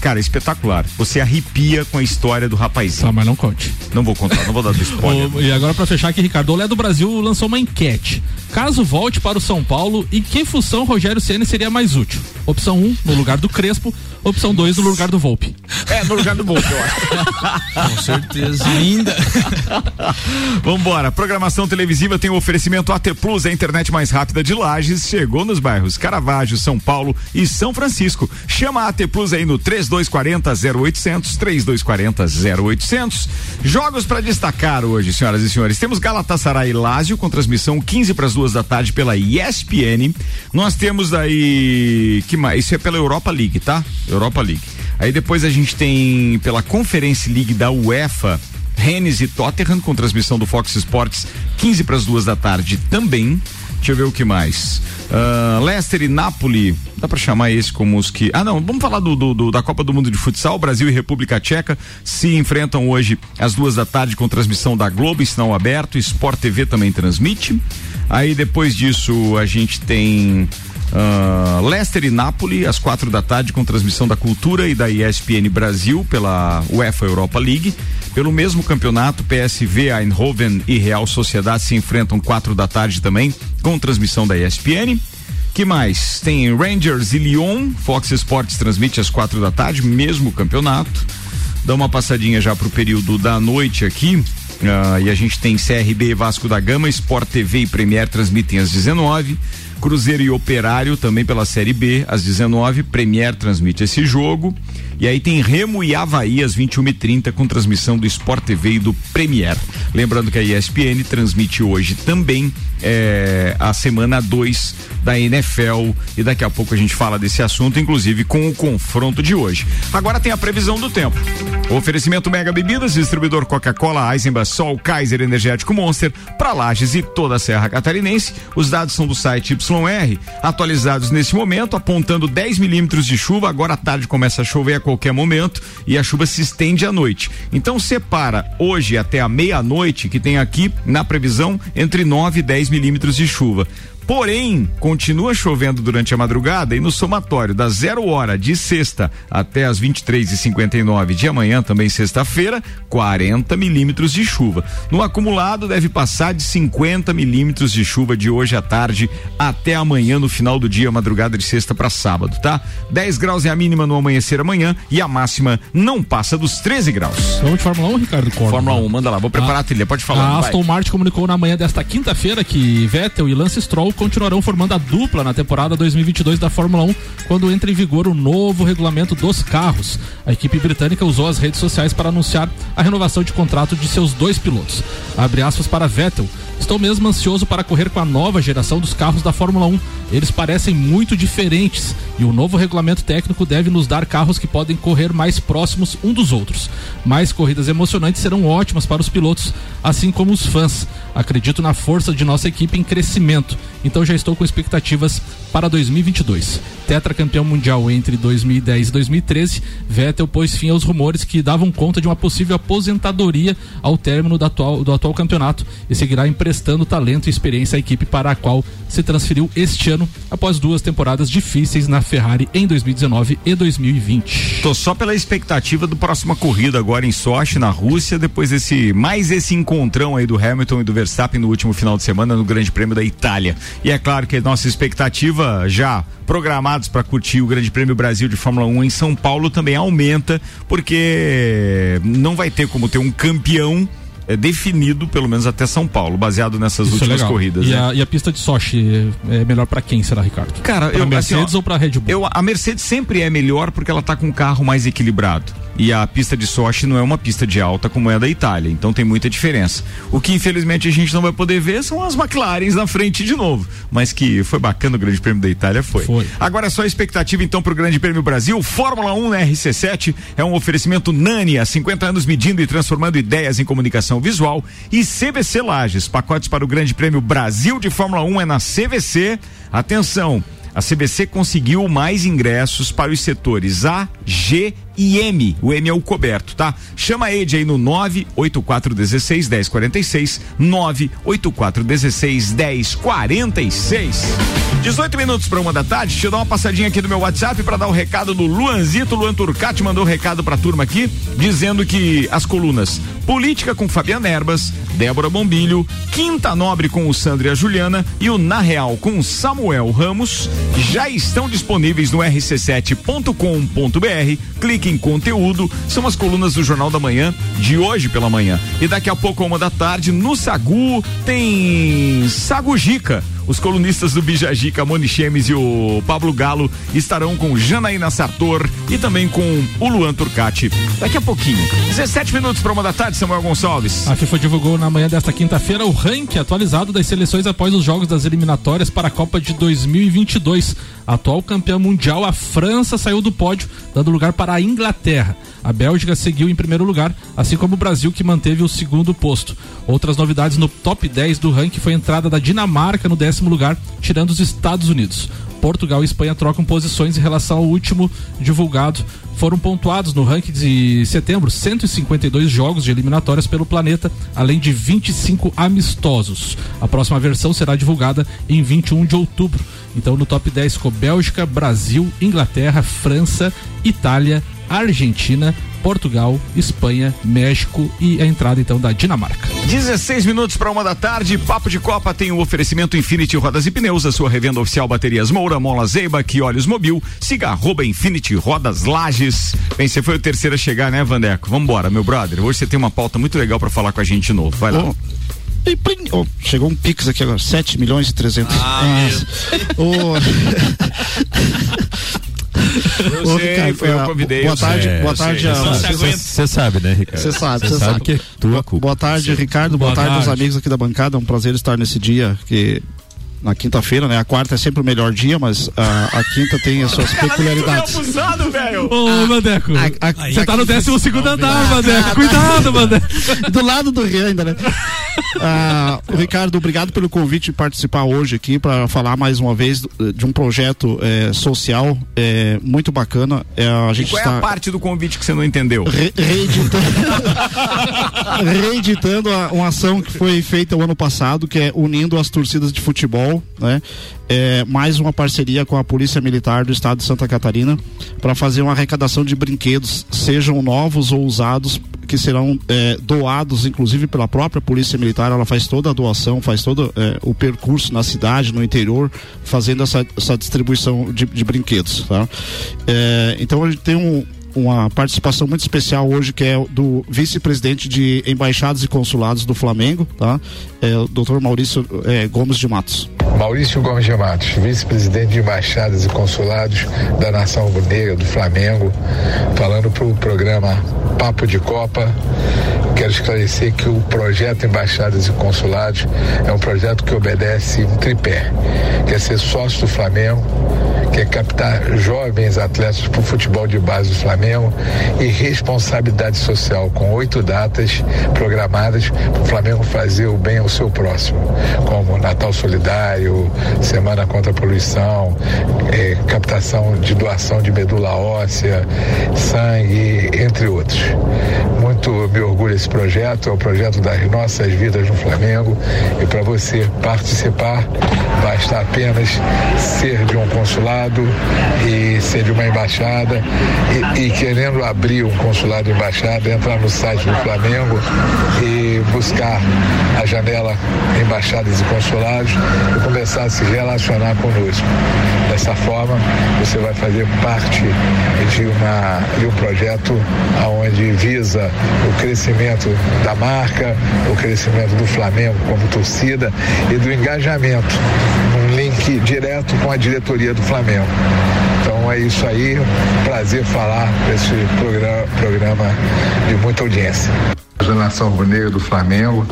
Cara, espetacular. Você arrepia com a história do rapazinho. Tá, mas não conte. Não vou contar, não vou dar do spoiler. o, e agora para fechar aqui, Ricardo, o Olé do Brasil lançou uma enquete. Caso volte para o São Paulo, em que função Rogério Ceni seria mais útil? Opção 1, um, no lugar do Crespo. Opção 2, no lugar do Volpe. É, no lugar do Volpe, eu acho. Com certeza. Ainda. Vambora. Programação televisiva tem o oferecimento AT Plus, a internet mais rápida de Lages. Chegou nos bairros Caravaggio, São Paulo e São Francisco. Chama a AT Plus aí no 3240 0800, 3240 0800. Jogos para destacar hoje, senhoras e senhores. Temos Galatasaray Lazio com transmissão 15 para as duas da tarde pela ESPN. Nós temos aí que mais? Isso é pela Europa League, tá? Europa League. Aí depois a gente tem pela Conference League da UEFA, Rennes e Tottenham com transmissão do Fox Sports 15 para as duas da tarde também. Deixa eu ver o que mais. Uh, Leicester e Napoli, dá para chamar esse como os que. Ah, não, vamos falar do, do, do, da Copa do Mundo de Futsal. Brasil e República Tcheca se enfrentam hoje às duas da tarde com transmissão da Globo em sinal aberto. Sport TV também transmite. Aí depois disso a gente tem. Uh, Leicester e Napoli, às quatro da tarde, com transmissão da Cultura e da ESPN Brasil pela UEFA Europa League. Pelo mesmo campeonato, PSV, Eindhoven e Real Sociedade se enfrentam quatro da tarde também, com transmissão da ESPN. Que mais? Tem Rangers e Lyon, Fox Sports transmite às quatro da tarde, mesmo campeonato. Dá uma passadinha já pro período da noite aqui. Uh, e a gente tem CRB Vasco da Gama, Sport TV e Premier transmitem às 19. Cruzeiro e Operário também pela Série B, às 19. Premier transmite esse jogo. E aí tem Remo e Havaí às 21h30 com transmissão do Sport TV e do Premier. Lembrando que a ESPN transmite hoje também é, a semana 2 da NFL e daqui a pouco a gente fala desse assunto, inclusive com o confronto de hoje. Agora tem a previsão do tempo. oferecimento Mega Bebidas, distribuidor Coca-Cola, Eisenbach, Sol, Kaiser Energético Monster, para Lages e toda a Serra Catarinense. Os dados são do site YR, atualizados nesse momento, apontando 10 milímetros de chuva. Agora à tarde começa a chover qualquer momento e a chuva se estende à noite. Então separa hoje até a meia-noite, que tem aqui na previsão entre 9 e 10 milímetros de chuva. Porém, continua chovendo durante a madrugada e no somatório da zero hora de sexta até as 23 e 59 de amanhã, também sexta-feira, 40 milímetros de chuva. No acumulado, deve passar de 50 milímetros de chuva de hoje à tarde até amanhã, no final do dia, madrugada de sexta para sábado, tá? 10 graus é a mínima no amanhecer amanhã e a máxima não passa dos 13 graus. Vamos de Fórmula 1, Ricardo Cordo. Fórmula 1, manda lá, vou preparar a, a trilha, pode falar. A Aston Martin comunicou na manhã desta quinta-feira que Vettel e Lance Stroll continuarão formando a dupla na temporada 2022 da Fórmula 1, quando entra em vigor o novo regulamento dos carros. A equipe britânica usou as redes sociais para anunciar a renovação de contrato de seus dois pilotos. Abre aspas para Vettel. Estou mesmo ansioso para correr com a nova geração dos carros da Fórmula 1. Eles parecem muito diferentes e o novo regulamento técnico deve nos dar carros que podem correr mais próximos um dos outros. Mais corridas emocionantes serão ótimas para os pilotos, assim como os fãs. Acredito na força de nossa equipe em crescimento, então já estou com expectativas para 2022. Tetracampeão mundial entre 2010 e 2013, Vettel pôs fim aos rumores que davam conta de uma possível aposentadoria ao término do atual, do atual campeonato e seguirá emprestando talento e experiência à equipe para a qual se transferiu este ano após duas temporadas difíceis na Ferrari em 2019 e 2020. Tô só pela expectativa do próxima corrida agora em Sochi, na Rússia, depois desse mais esse encontrão aí do Hamilton e do Verstappen no último final de semana no Grande Prêmio da Itália. E é claro que a nossa expectativa já programados para curtir o Grande Prêmio Brasil de Fórmula 1 em São Paulo também aumenta, porque não vai ter como ter um campeão é definido, pelo menos até São Paulo, baseado nessas Isso é últimas é corridas. E, né? a, e, a, pista de Sochi é melhor para quem, será, Ricardo? Cara, pra eu, Mercedes assim, ou para Red Bull? Eu, a Mercedes sempre é melhor porque ela tá com um carro mais equilibrado. E a pista de Sochi não é uma pista de alta como é a da Itália, então tem muita diferença. O que infelizmente a gente não vai poder ver são as McLarens na frente de novo, mas que foi bacana o Grande Prêmio da Itália foi. foi. Agora só a expectativa então para o Grande Prêmio Brasil, Fórmula 1 na RC7 é um oferecimento Nani, há 50 anos medindo e transformando ideias em comunicação visual e CVC Lages, pacotes para o Grande Prêmio Brasil de Fórmula 1 é na CVC. Atenção, a CBC conseguiu mais ingressos para os setores A, G e M. O M é o coberto, tá? Chama a Ed aí no 98416 1046. 98416 1046. 18 minutos para uma da tarde. Deixa eu dar uma passadinha aqui no meu WhatsApp para dar o um recado do Luanzito. Luan Turcati mandou um recado para a turma aqui, dizendo que as colunas Política com Fabiana Erbas, Débora Bombilho, Quinta Nobre com o Sandro e a Juliana e o Na Real com Samuel Ramos já estão disponíveis no rc7.com.br. Clique em conteúdo, são as colunas do Jornal da Manhã de hoje pela manhã. E daqui a pouco, uma da tarde, no Sagu, tem Sagujica os colunistas do Bijajica, Moni Chemes e o Pablo Galo estarão com Janaína Sartor e também com o Luan Turcati. Daqui a pouquinho. 17 minutos para uma da tarde, Samuel Gonçalves. A FIFA divulgou na manhã desta quinta-feira o ranking atualizado das seleções após os jogos das eliminatórias para a Copa de 2022. Atual campeã mundial, a França saiu do pódio, dando lugar para a Inglaterra. A Bélgica seguiu em primeiro lugar, assim como o Brasil, que manteve o segundo posto. Outras novidades no top 10 do ranking foi a entrada da Dinamarca no décimo lugar, tirando os Estados Unidos. Portugal e Espanha trocam posições em relação ao último divulgado. Foram pontuados no ranking de setembro 152 jogos de eliminatórias pelo planeta, além de 25 amistosos. A próxima versão será divulgada em 21 de outubro. Então no top 10 ficou Bélgica, Brasil, Inglaterra, França, Itália, Argentina, Portugal, Espanha, México e a entrada então da Dinamarca. 16 minutos para uma da tarde, Papo de Copa tem o um oferecimento Infinity Rodas e Pneus, a sua revenda oficial Baterias Moura, Mola Zeiba, que Olhos Mobil, siga arroba Infinity Rodas Lages. Bem, você foi o terceiro a chegar, né, Vandeco? Vambora, meu brother. Hoje você tem uma pauta muito legal para falar com a gente de novo. Vai lá. Oh. Oh, chegou um Pix aqui agora, 7 milhões e 300. Ah, oh. Eu Ô, sei, Ricardo, foi eu ah, convidei. Boa tarde, É, boa tarde. Você sabe, né, Ricardo? Você sabe, Você sabe, sabe. que é tua culpa. Boa tarde, Ricardo. Boa, Boa tarde, aos tarde. amigos aqui da bancada. É um prazer estar nesse dia que na quinta-feira, né? A quarta é sempre o melhor dia, mas a, a quinta tem as suas peculiaridades. abusado, velho. Ô, Mandeco, a- você tá no décimo segundo andar, Mandeco. Ah, Cuidado, Mandeco. do lado do Rio ainda, né? Ah, o Ricardo, obrigado pelo convite de participar hoje aqui para falar mais uma vez de um projeto eh, social eh, muito bacana. Eh, a E gente qual é está a parte do convite que você não entendeu? re- reeditando, reeditando a- uma ação que foi feita o ano passado, que é unindo as torcidas de futebol, né? É, mais uma parceria com a Polícia Militar do Estado de Santa Catarina para fazer uma arrecadação de brinquedos, sejam novos ou usados, que serão é, doados, inclusive pela própria Polícia Militar. Ela faz toda a doação, faz todo é, o percurso na cidade, no interior, fazendo essa, essa distribuição de, de brinquedos. Tá? É, então a gente tem um, uma participação muito especial hoje que é do vice-presidente de embaixadas e consulados do Flamengo, tá? É o Dr. Maurício é, Gomes de Matos. Maurício Gomes de Matos, vice-presidente de embaixadas e consulados da Nação Rubro-Negra do Flamengo, falando para o programa Papo de Copa. Quero esclarecer que o projeto Embaixadas e Consulados é um projeto que obedece um tripé, que é ser sócio do Flamengo, que é captar jovens atletas para o futebol de base do Flamengo e responsabilidade social, com oito datas programadas para o Flamengo fazer o bem ao seu próximo, como Natal Solidário, Semana contra a Poluição, eh, captação de doação de medula óssea, sangue, entre outros. Muito me esse projeto, é o projeto das nossas vidas no Flamengo e para você participar basta apenas ser de um consulado e ser de uma embaixada e, e querendo abrir um consulado embaixada, entrar no site do Flamengo e buscar a janela embaixadas e consulados e começar a se relacionar conosco. Dessa forma, você vai fazer parte de, uma, de um projeto onde visa o crescimento da marca, o crescimento do Flamengo como torcida e do engajamento, um link direto com a diretoria do Flamengo. Então é isso aí, prazer falar desse programa, programa de muita audiência. Da Nação Rubro-Negra do Flamengo.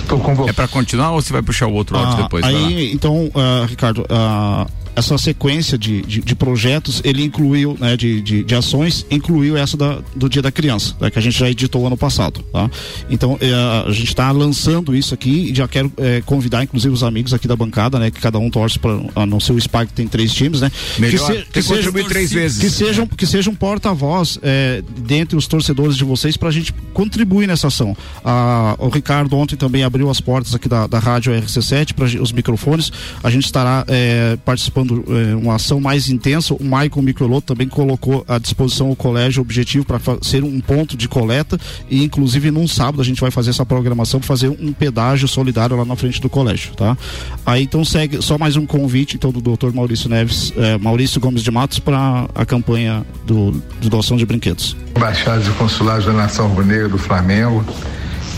Estou convocando. É para continuar ou você vai puxar o outro áudio Ah, depois? Aí, então, ah, Ricardo, ah, essa sequência de, de, de projetos, ele incluiu, né, de, de, de ações, incluiu essa da, do Dia da Criança, né, que a gente já editou ano passado, tá? Então, eh, a gente está lançando isso aqui e já quero eh, convidar, inclusive, os amigos aqui da bancada, né, que cada um torce para no seu SPAC tem três times, né? Melhor, que, tem que contribuir três vezes. Que sejam, que sejam porta-voz eh, dentre os torcedores de vocês para a gente contribuir nessa ação. Ah, o Ricardo ontem também abriu as portas aqui da, da rádio RC7 para os microfones. A gente estará eh, participando eh, uma ação mais intensa. O Maicon Microloto também colocou à disposição o colégio objetivo para ser um ponto de coleta e inclusive num sábado a gente vai fazer essa programação para fazer um pedágio solidário lá na frente do colégio, tá? Aí então segue só mais um convite então do Dr. Maurício Neves, eh, Maurício Gomes de Matos para a campanha do, de doação de brinquedos. Embaixadas e consulados da Nação Rubro-Negra do Flamengo.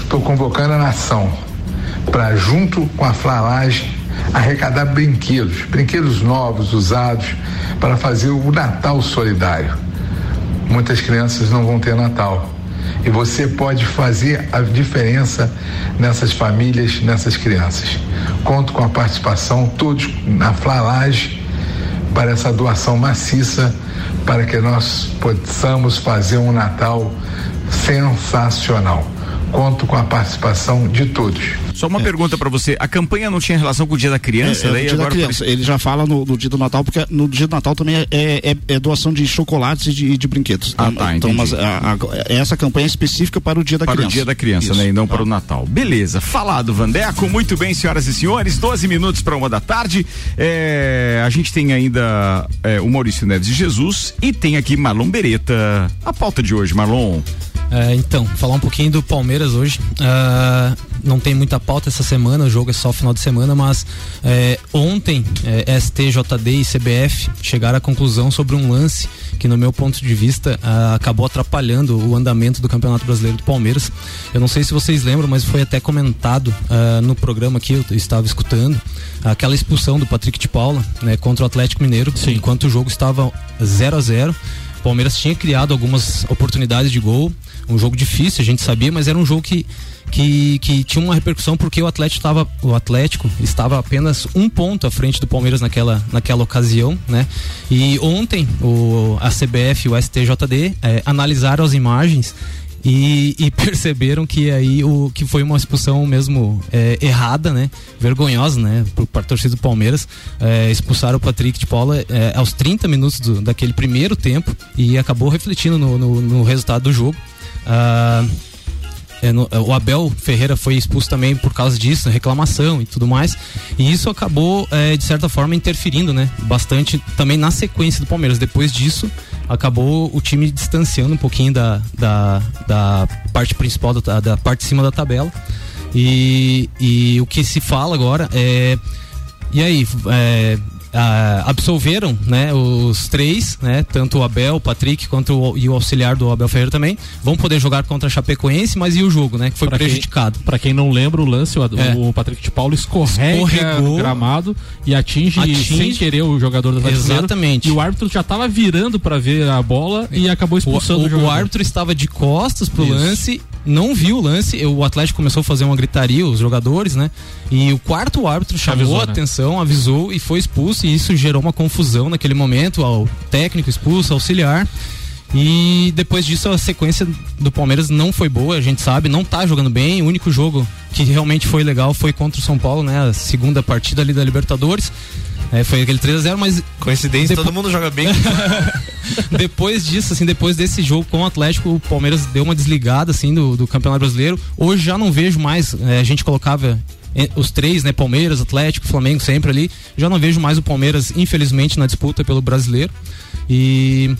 Estou convocando a nação para, junto com a Flalage, arrecadar brinquedos, brinquedos novos, usados, para fazer o Natal solidário. Muitas crianças não vão ter Natal. E você pode fazer a diferença nessas famílias, nessas crianças. Conto com a participação, todos na Flalage, para essa doação maciça, para que nós possamos fazer um Natal sensacional. Conto com a participação de todos. Só uma pergunta pra você. A campanha não tinha relação com o dia da criança? É, é daí do dia da criança. Ele já fala no, no dia do Natal, porque no dia do Natal também é, é- é doação de chocolates e de, de brinquedos. Ah, tá, então, entendi. mas a- a- essa campanha é específica para o dia da para criança. o dia da criança, Isso. né? E não para o Natal. Beleza, falado, Vandeco. Muito bem, senhoras e senhores. 12 minutos para uma da tarde. É, a gente tem ainda é, o Maurício Neves de Jesus e tem aqui Marlon Beretta. A pauta de hoje, Marlon. É, então, falar um pouquinho do Palmeiras hoje. Ah, não tem muita pauta essa semana, o jogo é só final de semana, mas é, ontem é, STJD e CBF chegaram à conclusão sobre um lance que, no meu ponto de vista, ah, acabou atrapalhando o andamento do Campeonato Brasileiro do Palmeiras. Eu não sei se vocês lembram, mas foi até comentado ah, no programa aqui, eu estava escutando, aquela expulsão do Patrick de Paula né, contra o Atlético Mineiro, enquanto o jogo estava 0 a 0 o Palmeiras tinha criado algumas oportunidades de gol, um jogo difícil, a gente sabia, mas era um jogo que, que, que tinha uma repercussão porque o Atlético estava o Atlético estava apenas um ponto à frente do Palmeiras naquela, naquela ocasião, né? E ontem o, a CBF e o STJD eh, analisaram as imagens e, e perceberam que aí o que foi uma expulsão mesmo é, errada, né? Vergonhosa, né? Para a torcida do Palmeiras. É, expulsaram o Patrick de Paula é, aos 30 minutos do- daquele primeiro tempo e acabou refletindo no, no- no resultado do jogo. Ah, é, no- o Abel Ferreira foi expulso também por causa disso, reclamação e tudo mais. E isso acabou, é, de certa forma, interferindo, né? Bastante também na sequência do Palmeiras. Depois disso, acabou o time distanciando um pouquinho da, da, da parte principal, da, da parte de cima da tabela. E, e o que se fala agora é. E aí, é, ah, absolveram né, os três, né, tanto o Abel, o Patrick quanto o, e o auxiliar do Abel Ferreira também, vão poder jogar contra a Chapecoense, mas e o jogo, né, que foi Pra prejudicado. Pra quem não lembra o lance, o, É. o Patrick de Paulo escorrega Escorregou. no gramado e atinge, Atinge. sem querer o jogador do Atlético. Exatamente. E o árbitro já tava virando pra ver a bola e acabou expulsando o, o, o, jogador. árbitro estava de costas pro Isso. lance, não viu o lance. O Atlético começou a fazer uma gritaria, os jogadores, né? E o quarto árbitro chamou Avisou, a né? atenção, avisou e foi expulso. E isso gerou uma confusão naquele momento. Ao técnico expulso, auxiliar. E depois disso a sequência do Palmeiras não foi boa, a gente sabe, não tá jogando bem. O único jogo que realmente foi legal foi contra o São Paulo, né? A segunda partida ali da Libertadores. É, foi aquele 3 a 0 mas Coincidência, todo mundo joga bem. depois disso, assim, depois desse jogo com o Atlético, o Palmeiras deu uma desligada, assim, do, do Campeonato Brasileiro. Hoje já não vejo mais, eh, a gente colocava eh, os três, né, Palmeiras, Atlético, Flamengo sempre ali. Já não vejo mais o Palmeiras, infelizmente, na disputa pelo Brasileiro. E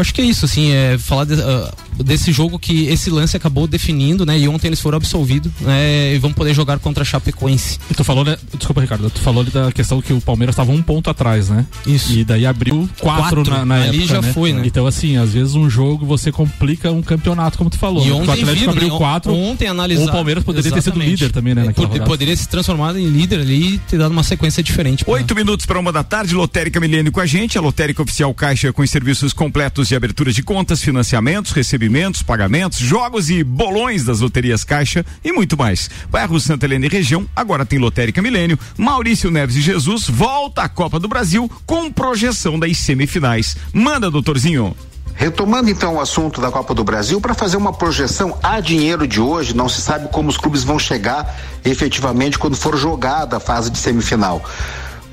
acho que é isso, assim, é falar de- ah, desse jogo que esse lance acabou definindo, né? E ontem eles foram absolvidos, né? E vão poder jogar contra a Chapecoense. E tu falou, né? Desculpa, Ricardo, tu falou ali da questão que o Palmeiras estava um ponto atrás, né? Isso. E daí abriu quatro, Quatro. na, na Ali época, já né? foi, né? Então, assim, às vezes um jogo você complica um campeonato, como tu falou. E né? ontem o Atlético viram, abriu né? quatro. Ontem analisaram. Ou o Palmeiras poderia ter sido Exatamente. líder também, né? É, naquela pod- rodada. poderia se transformar em líder ali e ter dado uma sequência diferente. pra- Oito minutos para uma da tarde, Lotérica Milênio com a gente, a Lotérica Oficial Caixa com os serviços completos de abertura de contas, financiamentos, recebimentos, pagamentos, jogos e bolões das loterias Caixa e muito mais. Bairro Santa Helena e região, agora tem Lotérica Milênio. Maurício Neves e Jesus volta à Copa do Brasil com projeção das semifinais. Manda, doutorzinho. Retomando então o assunto da Copa do Brasil, para fazer uma projeção a dinheiro de hoje, não se sabe como os clubes vão chegar efetivamente quando for jogada a fase de semifinal.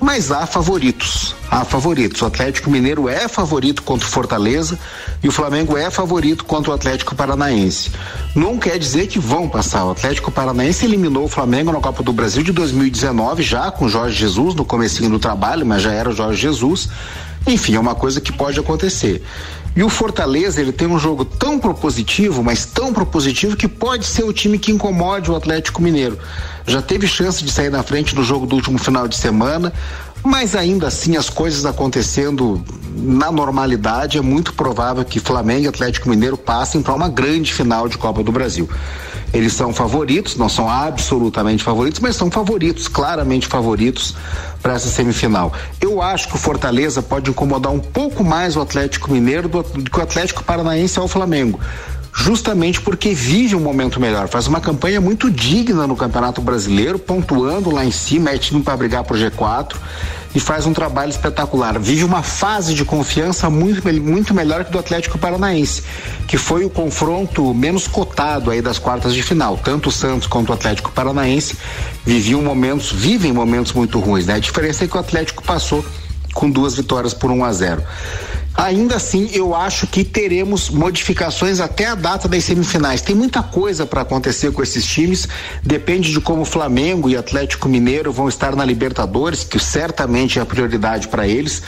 Mas há favoritos. Há favoritos. O Atlético Mineiro é favorito contra o Fortaleza e o Flamengo é favorito contra o Atlético Paranaense. Não quer dizer que vão passar. O Atlético Paranaense eliminou o Flamengo na Copa do Brasil de 2019, já com Jorge Jesus no comecinho do trabalho, mas já era o Jorge Jesus. Enfim, é uma coisa que pode acontecer. E o Fortaleza, ele tem um jogo tão propositivo, mas tão propositivo que pode ser o time que incomode o Atlético Mineiro. Já teve chance de sair na frente no jogo do último final de semana, mas ainda assim as coisas acontecendo na normalidade, é muito provável que Flamengo e Atlético Mineiro passem para uma grande final de Copa do Brasil. Eles são favoritos, não são absolutamente favoritos, mas são favoritos, claramente favoritos para essa semifinal. Eu acho que o Fortaleza pode incomodar um pouco mais o Atlético Mineiro do, do que o Atlético Paranaense ao Flamengo. Justamente porque vive um momento melhor. Faz uma campanha muito digna no Campeonato Brasileiro, pontuando lá em cima, é time para brigar pro G4 e faz um trabalho espetacular. Vive uma fase de confiança muito, muito melhor que do Atlético Paranaense, que foi o confronto menos cotado aí das quartas de final. Tanto o Santos quanto o Atlético Paranaense viviam momentos, vivem momentos muito ruins, né? A diferença é que o Atlético passou com duas vitórias por 1 a 0. Ainda assim, eu acho que teremos modificações até a data das semifinais. Tem muita coisa para acontecer com esses times, depende de como Flamengo e Atlético Mineiro vão estar na Libertadores, que certamente é a prioridade para eles.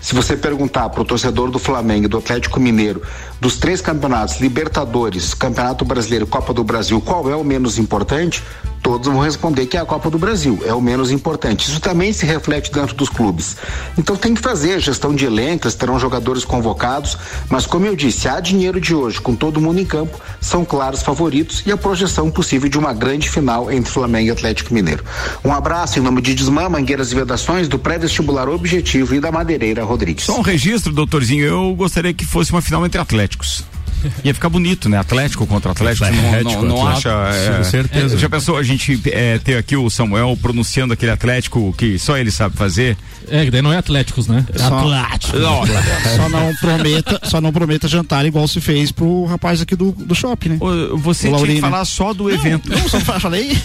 Se você perguntar para o torcedor do Flamengo e do Atlético Mineiro, dos três campeonatos, Libertadores, Campeonato Brasileiro, Copa do Brasil, qual é o menos importante? Todos vão responder que é a Copa do Brasil, é o menos importante. Isso também se reflete dentro dos clubes. Então tem que fazer gestão de elencos, terão jogadores convocados, mas como eu disse, há dinheiro de hoje, com todo mundo em campo, são claros favoritos e a projeção possível de uma grande final entre Flamengo e Atlético Mineiro. Um abraço em nome de Desmã, Mangueiras e Vedações, do pré-vestibular Objetivo e da Madeireira Rodrigues. Só um registro, doutorzinho, eu gostaria que fosse uma final entre Atléticos. Ia ficar bonito, né? Atlético contra Atlético. Atlético, não, não, não acha. É, com certeza. É, já pensou a gente é, ter aqui o Samuel pronunciando aquele Atlético que só ele sabe fazer? É, daí não é Atléticos, né? Só- Atlético. Só não prometa, só não prometa jantar igual se fez pro rapaz aqui do, do shopping, né? Você O tinha que falar só do evento. Não, só fa- falei.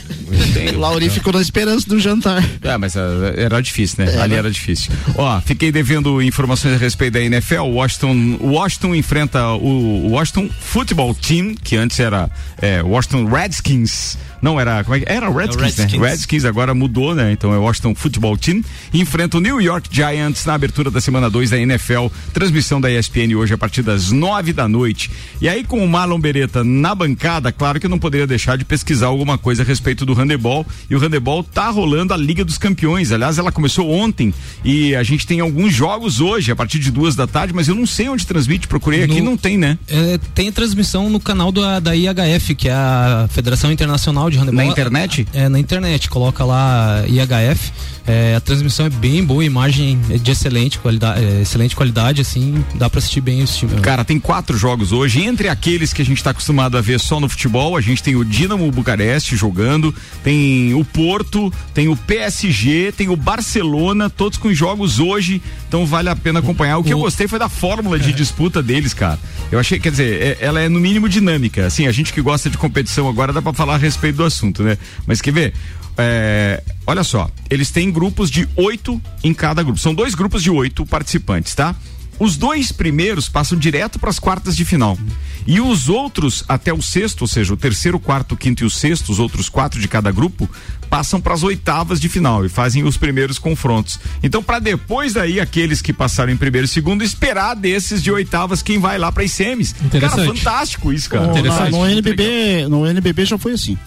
O Lauri ficou na esperança do jantar. É, mas ah, era difícil, né? Ali era difícil. Ó, fiquei devendo informações a respeito da NFL. O Washington, o Washington enfrenta o Washington Football Team, que antes era é, Washington Redskins. Não era, como é que era? Redskins, Redskins. né? Redskins agora mudou, né? Então é Washington Football Team. Enfrenta o New York Giants na abertura da semana 2 da NFL. Transmissão da ESPN hoje a partir das 9 da noite. E aí, com o Marlon Beretta na bancada, claro que eu não poderia deixar de pesquisar alguma coisa a respeito do handebol. E o handebol tá rolando a Liga dos Campeões. Aliás, ela começou ontem e a gente tem alguns jogos hoje, a partir de duas da tarde, mas eu não sei onde transmite. Procurei aqui, No- não tem, né? É, tem transmissão no canal da, da IHF, que é a Federação Internacional de Handebol. Na internet? É, na internet. Coloca lá IHF. É, a transmissão é bem boa, a imagem é de excelente qualidade, é, excelente qualidade, assim, dá pra assistir bem esse time. Cara, tem quatro jogos hoje. Entre aqueles que a gente está acostumado a ver só no futebol, a gente tem o Dinamo Bucareste jogando, tem o Porto, tem o PSG, tem o Barcelona, todos com jogos hoje. Então vale a pena acompanhar. O que eu gostei foi da fórmula de disputa deles, cara. Eu achei, quer dizer, é- ela é no mínimo dinâmica. Assim, a gente que gosta de competição agora dá pra falar a respeito do assunto, né? Mas quer ver? É, olha só, eles têm grupos de oito em cada grupo. São dois grupos de oito participantes, tá? Os dois primeiros passam direto para as quartas de final. E os outros, até o sexto, ou seja, o terceiro, quarto, quinto e o sexto, os outros quatro de cada grupo, passam para as oitavas de final e fazem os primeiros confrontos. Então, para depois daí, aqueles que passaram em primeiro e segundo, esperar desses de oitavas quem vai lá para as semis. Cara, Interessante. fantástico isso, cara. No NBB, no NBB já foi assim.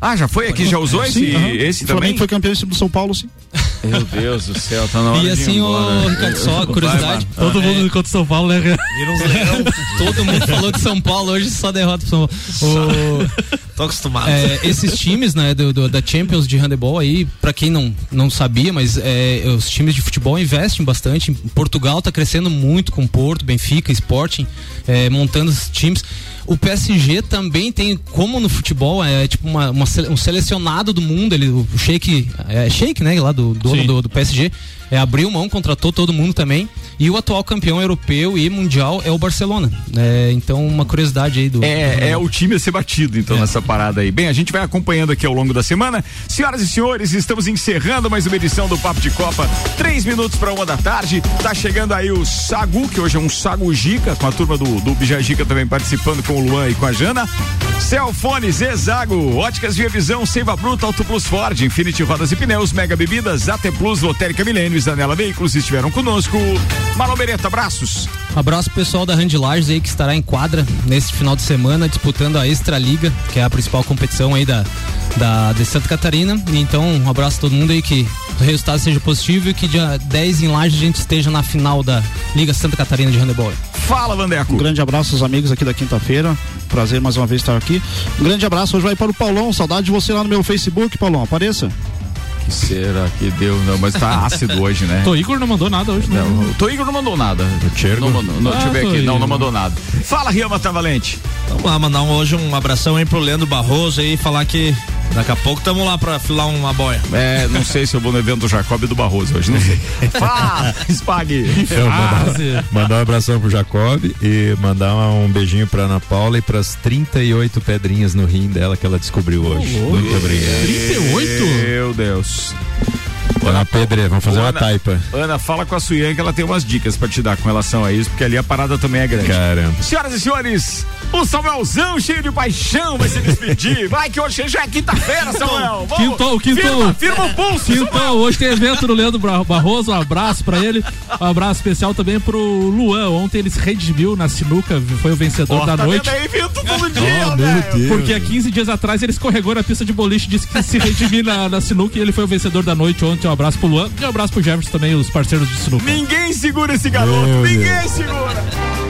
Ah, já foi aqui? Já usou esse, Sim, esse o também? Flamengo foi campeão do São Paulo, sim. Meu Deus do céu, tá na hora E assim, o Ricardo, só curiosidade. Todo mundo contra o São Paulo, né? Todo mundo falou de São Paulo hoje, só derrota pro São Paulo. O- Tô acostumado. É, esses times, né, do, do- da Champions de handebol aí, pra quem não, não sabia, mas é, os times de futebol investem bastante. Portugal tá crescendo muito com Porto, Benfica, Sporting, é, montando os times. O PSG também tem, como no futebol, é tipo uma, uma um selecionado do mundo, ele, o Sheik, é Sheik, né, lá do dono do, do PSG, é, abriu mão, contratou todo mundo também. E o atual campeão europeu e mundial é o Barcelona. É, então, uma curiosidade aí do. É, é o time a ser batido, então, nessa parada aí. Bem, a gente vai acompanhando aqui ao longo da semana. Senhoras e senhores, estamos encerrando mais uma edição do Papo de Copa. Três minutos para uma da tarde. Tá chegando aí o Sagu, que hoje é um Sagu Gica, com a turma do, do Bijagica também participando com o Luan e com a Jana. Celfone, Zezago, Óticas Via Visão, Seiva Bruta, Auto Plus Ford, Infinity Rodas e Pneus, Mega Bebidas, AT Plus, Lotérica Milênio Zanela Veículos estiveram conosco. Marlon Beretta, abraços. Abraço pro pessoal da Handlages aí que estará em quadra nesse final de semana disputando a Extra Liga, que é a principal competição aí da, da de Santa Catarina. Então, um abraço a todo mundo aí que o resultado seja positivo e que dia 10 em Lages a gente esteja na final da Liga Santa Catarina de Handebol. Fala, Vandeco. Um grande abraço aos amigos aqui da quinta-feira. Prazer mais uma vez estar aqui. Um grande abraço hoje vai para o Paulão. Saudade de você lá no meu Facebook, Paulão. Apareça. Que será que deu? Não, mas tá ácido hoje, né? Tô Igor não mandou nada hoje, né? Não, o Tô Igor não mandou nada. Não mandou. Não, Ah, deixa eu ver Tô aqui. Não, Igor. não mandou nada. Fala, Riama Travalente. Vamos lá, mandar um- hoje um abração aí pro Leandro Barroso aí, falar que daqui a pouco tamo lá pra filar uma boia. É, não sei se eu vou no evento do Jacob e do Barroso hoje, não sei. Fala, Spag. Então, mandar, mandar um abração pro Jacob e mandar um beijinho pra Ana Paula e pras 38 pedrinhas no rim dela que ela descobriu hoje. Muito obrigado. 38? Meu Deus. Tá na pedreira, vamos fazer uma Ana- taipa. Ana, fala com a Suyan que ela tem umas dicas pra te dar com relação a isso, porque ali a parada também é grande. Caramba. Senhoras e senhores, o Samuelzão cheio de paixão vai se despedir. Vai que hoje já é quinta-feira, Samuel. Vamos. Quintou, quintou. Firma, firma o pulso, Quintou, hoje tem evento do Leandro Barroso, um abraço pra ele. Um abraço especial também pro Luan. Ontem ele se redimiu na sinuca, foi o vencedor Ó, da tá noite. aí, evento todo dia, Oh, Deus. Porque há 15 dias atrás ele escorregou na pista de boliche, disse que se redimir na, na sinuca e ele foi o vencedor da noite ontem. Um abraço pro Luan e um abraço pro Jefferson também, os parceiros de sinuca. Ninguém segura esse garoto, Meu ninguém segura.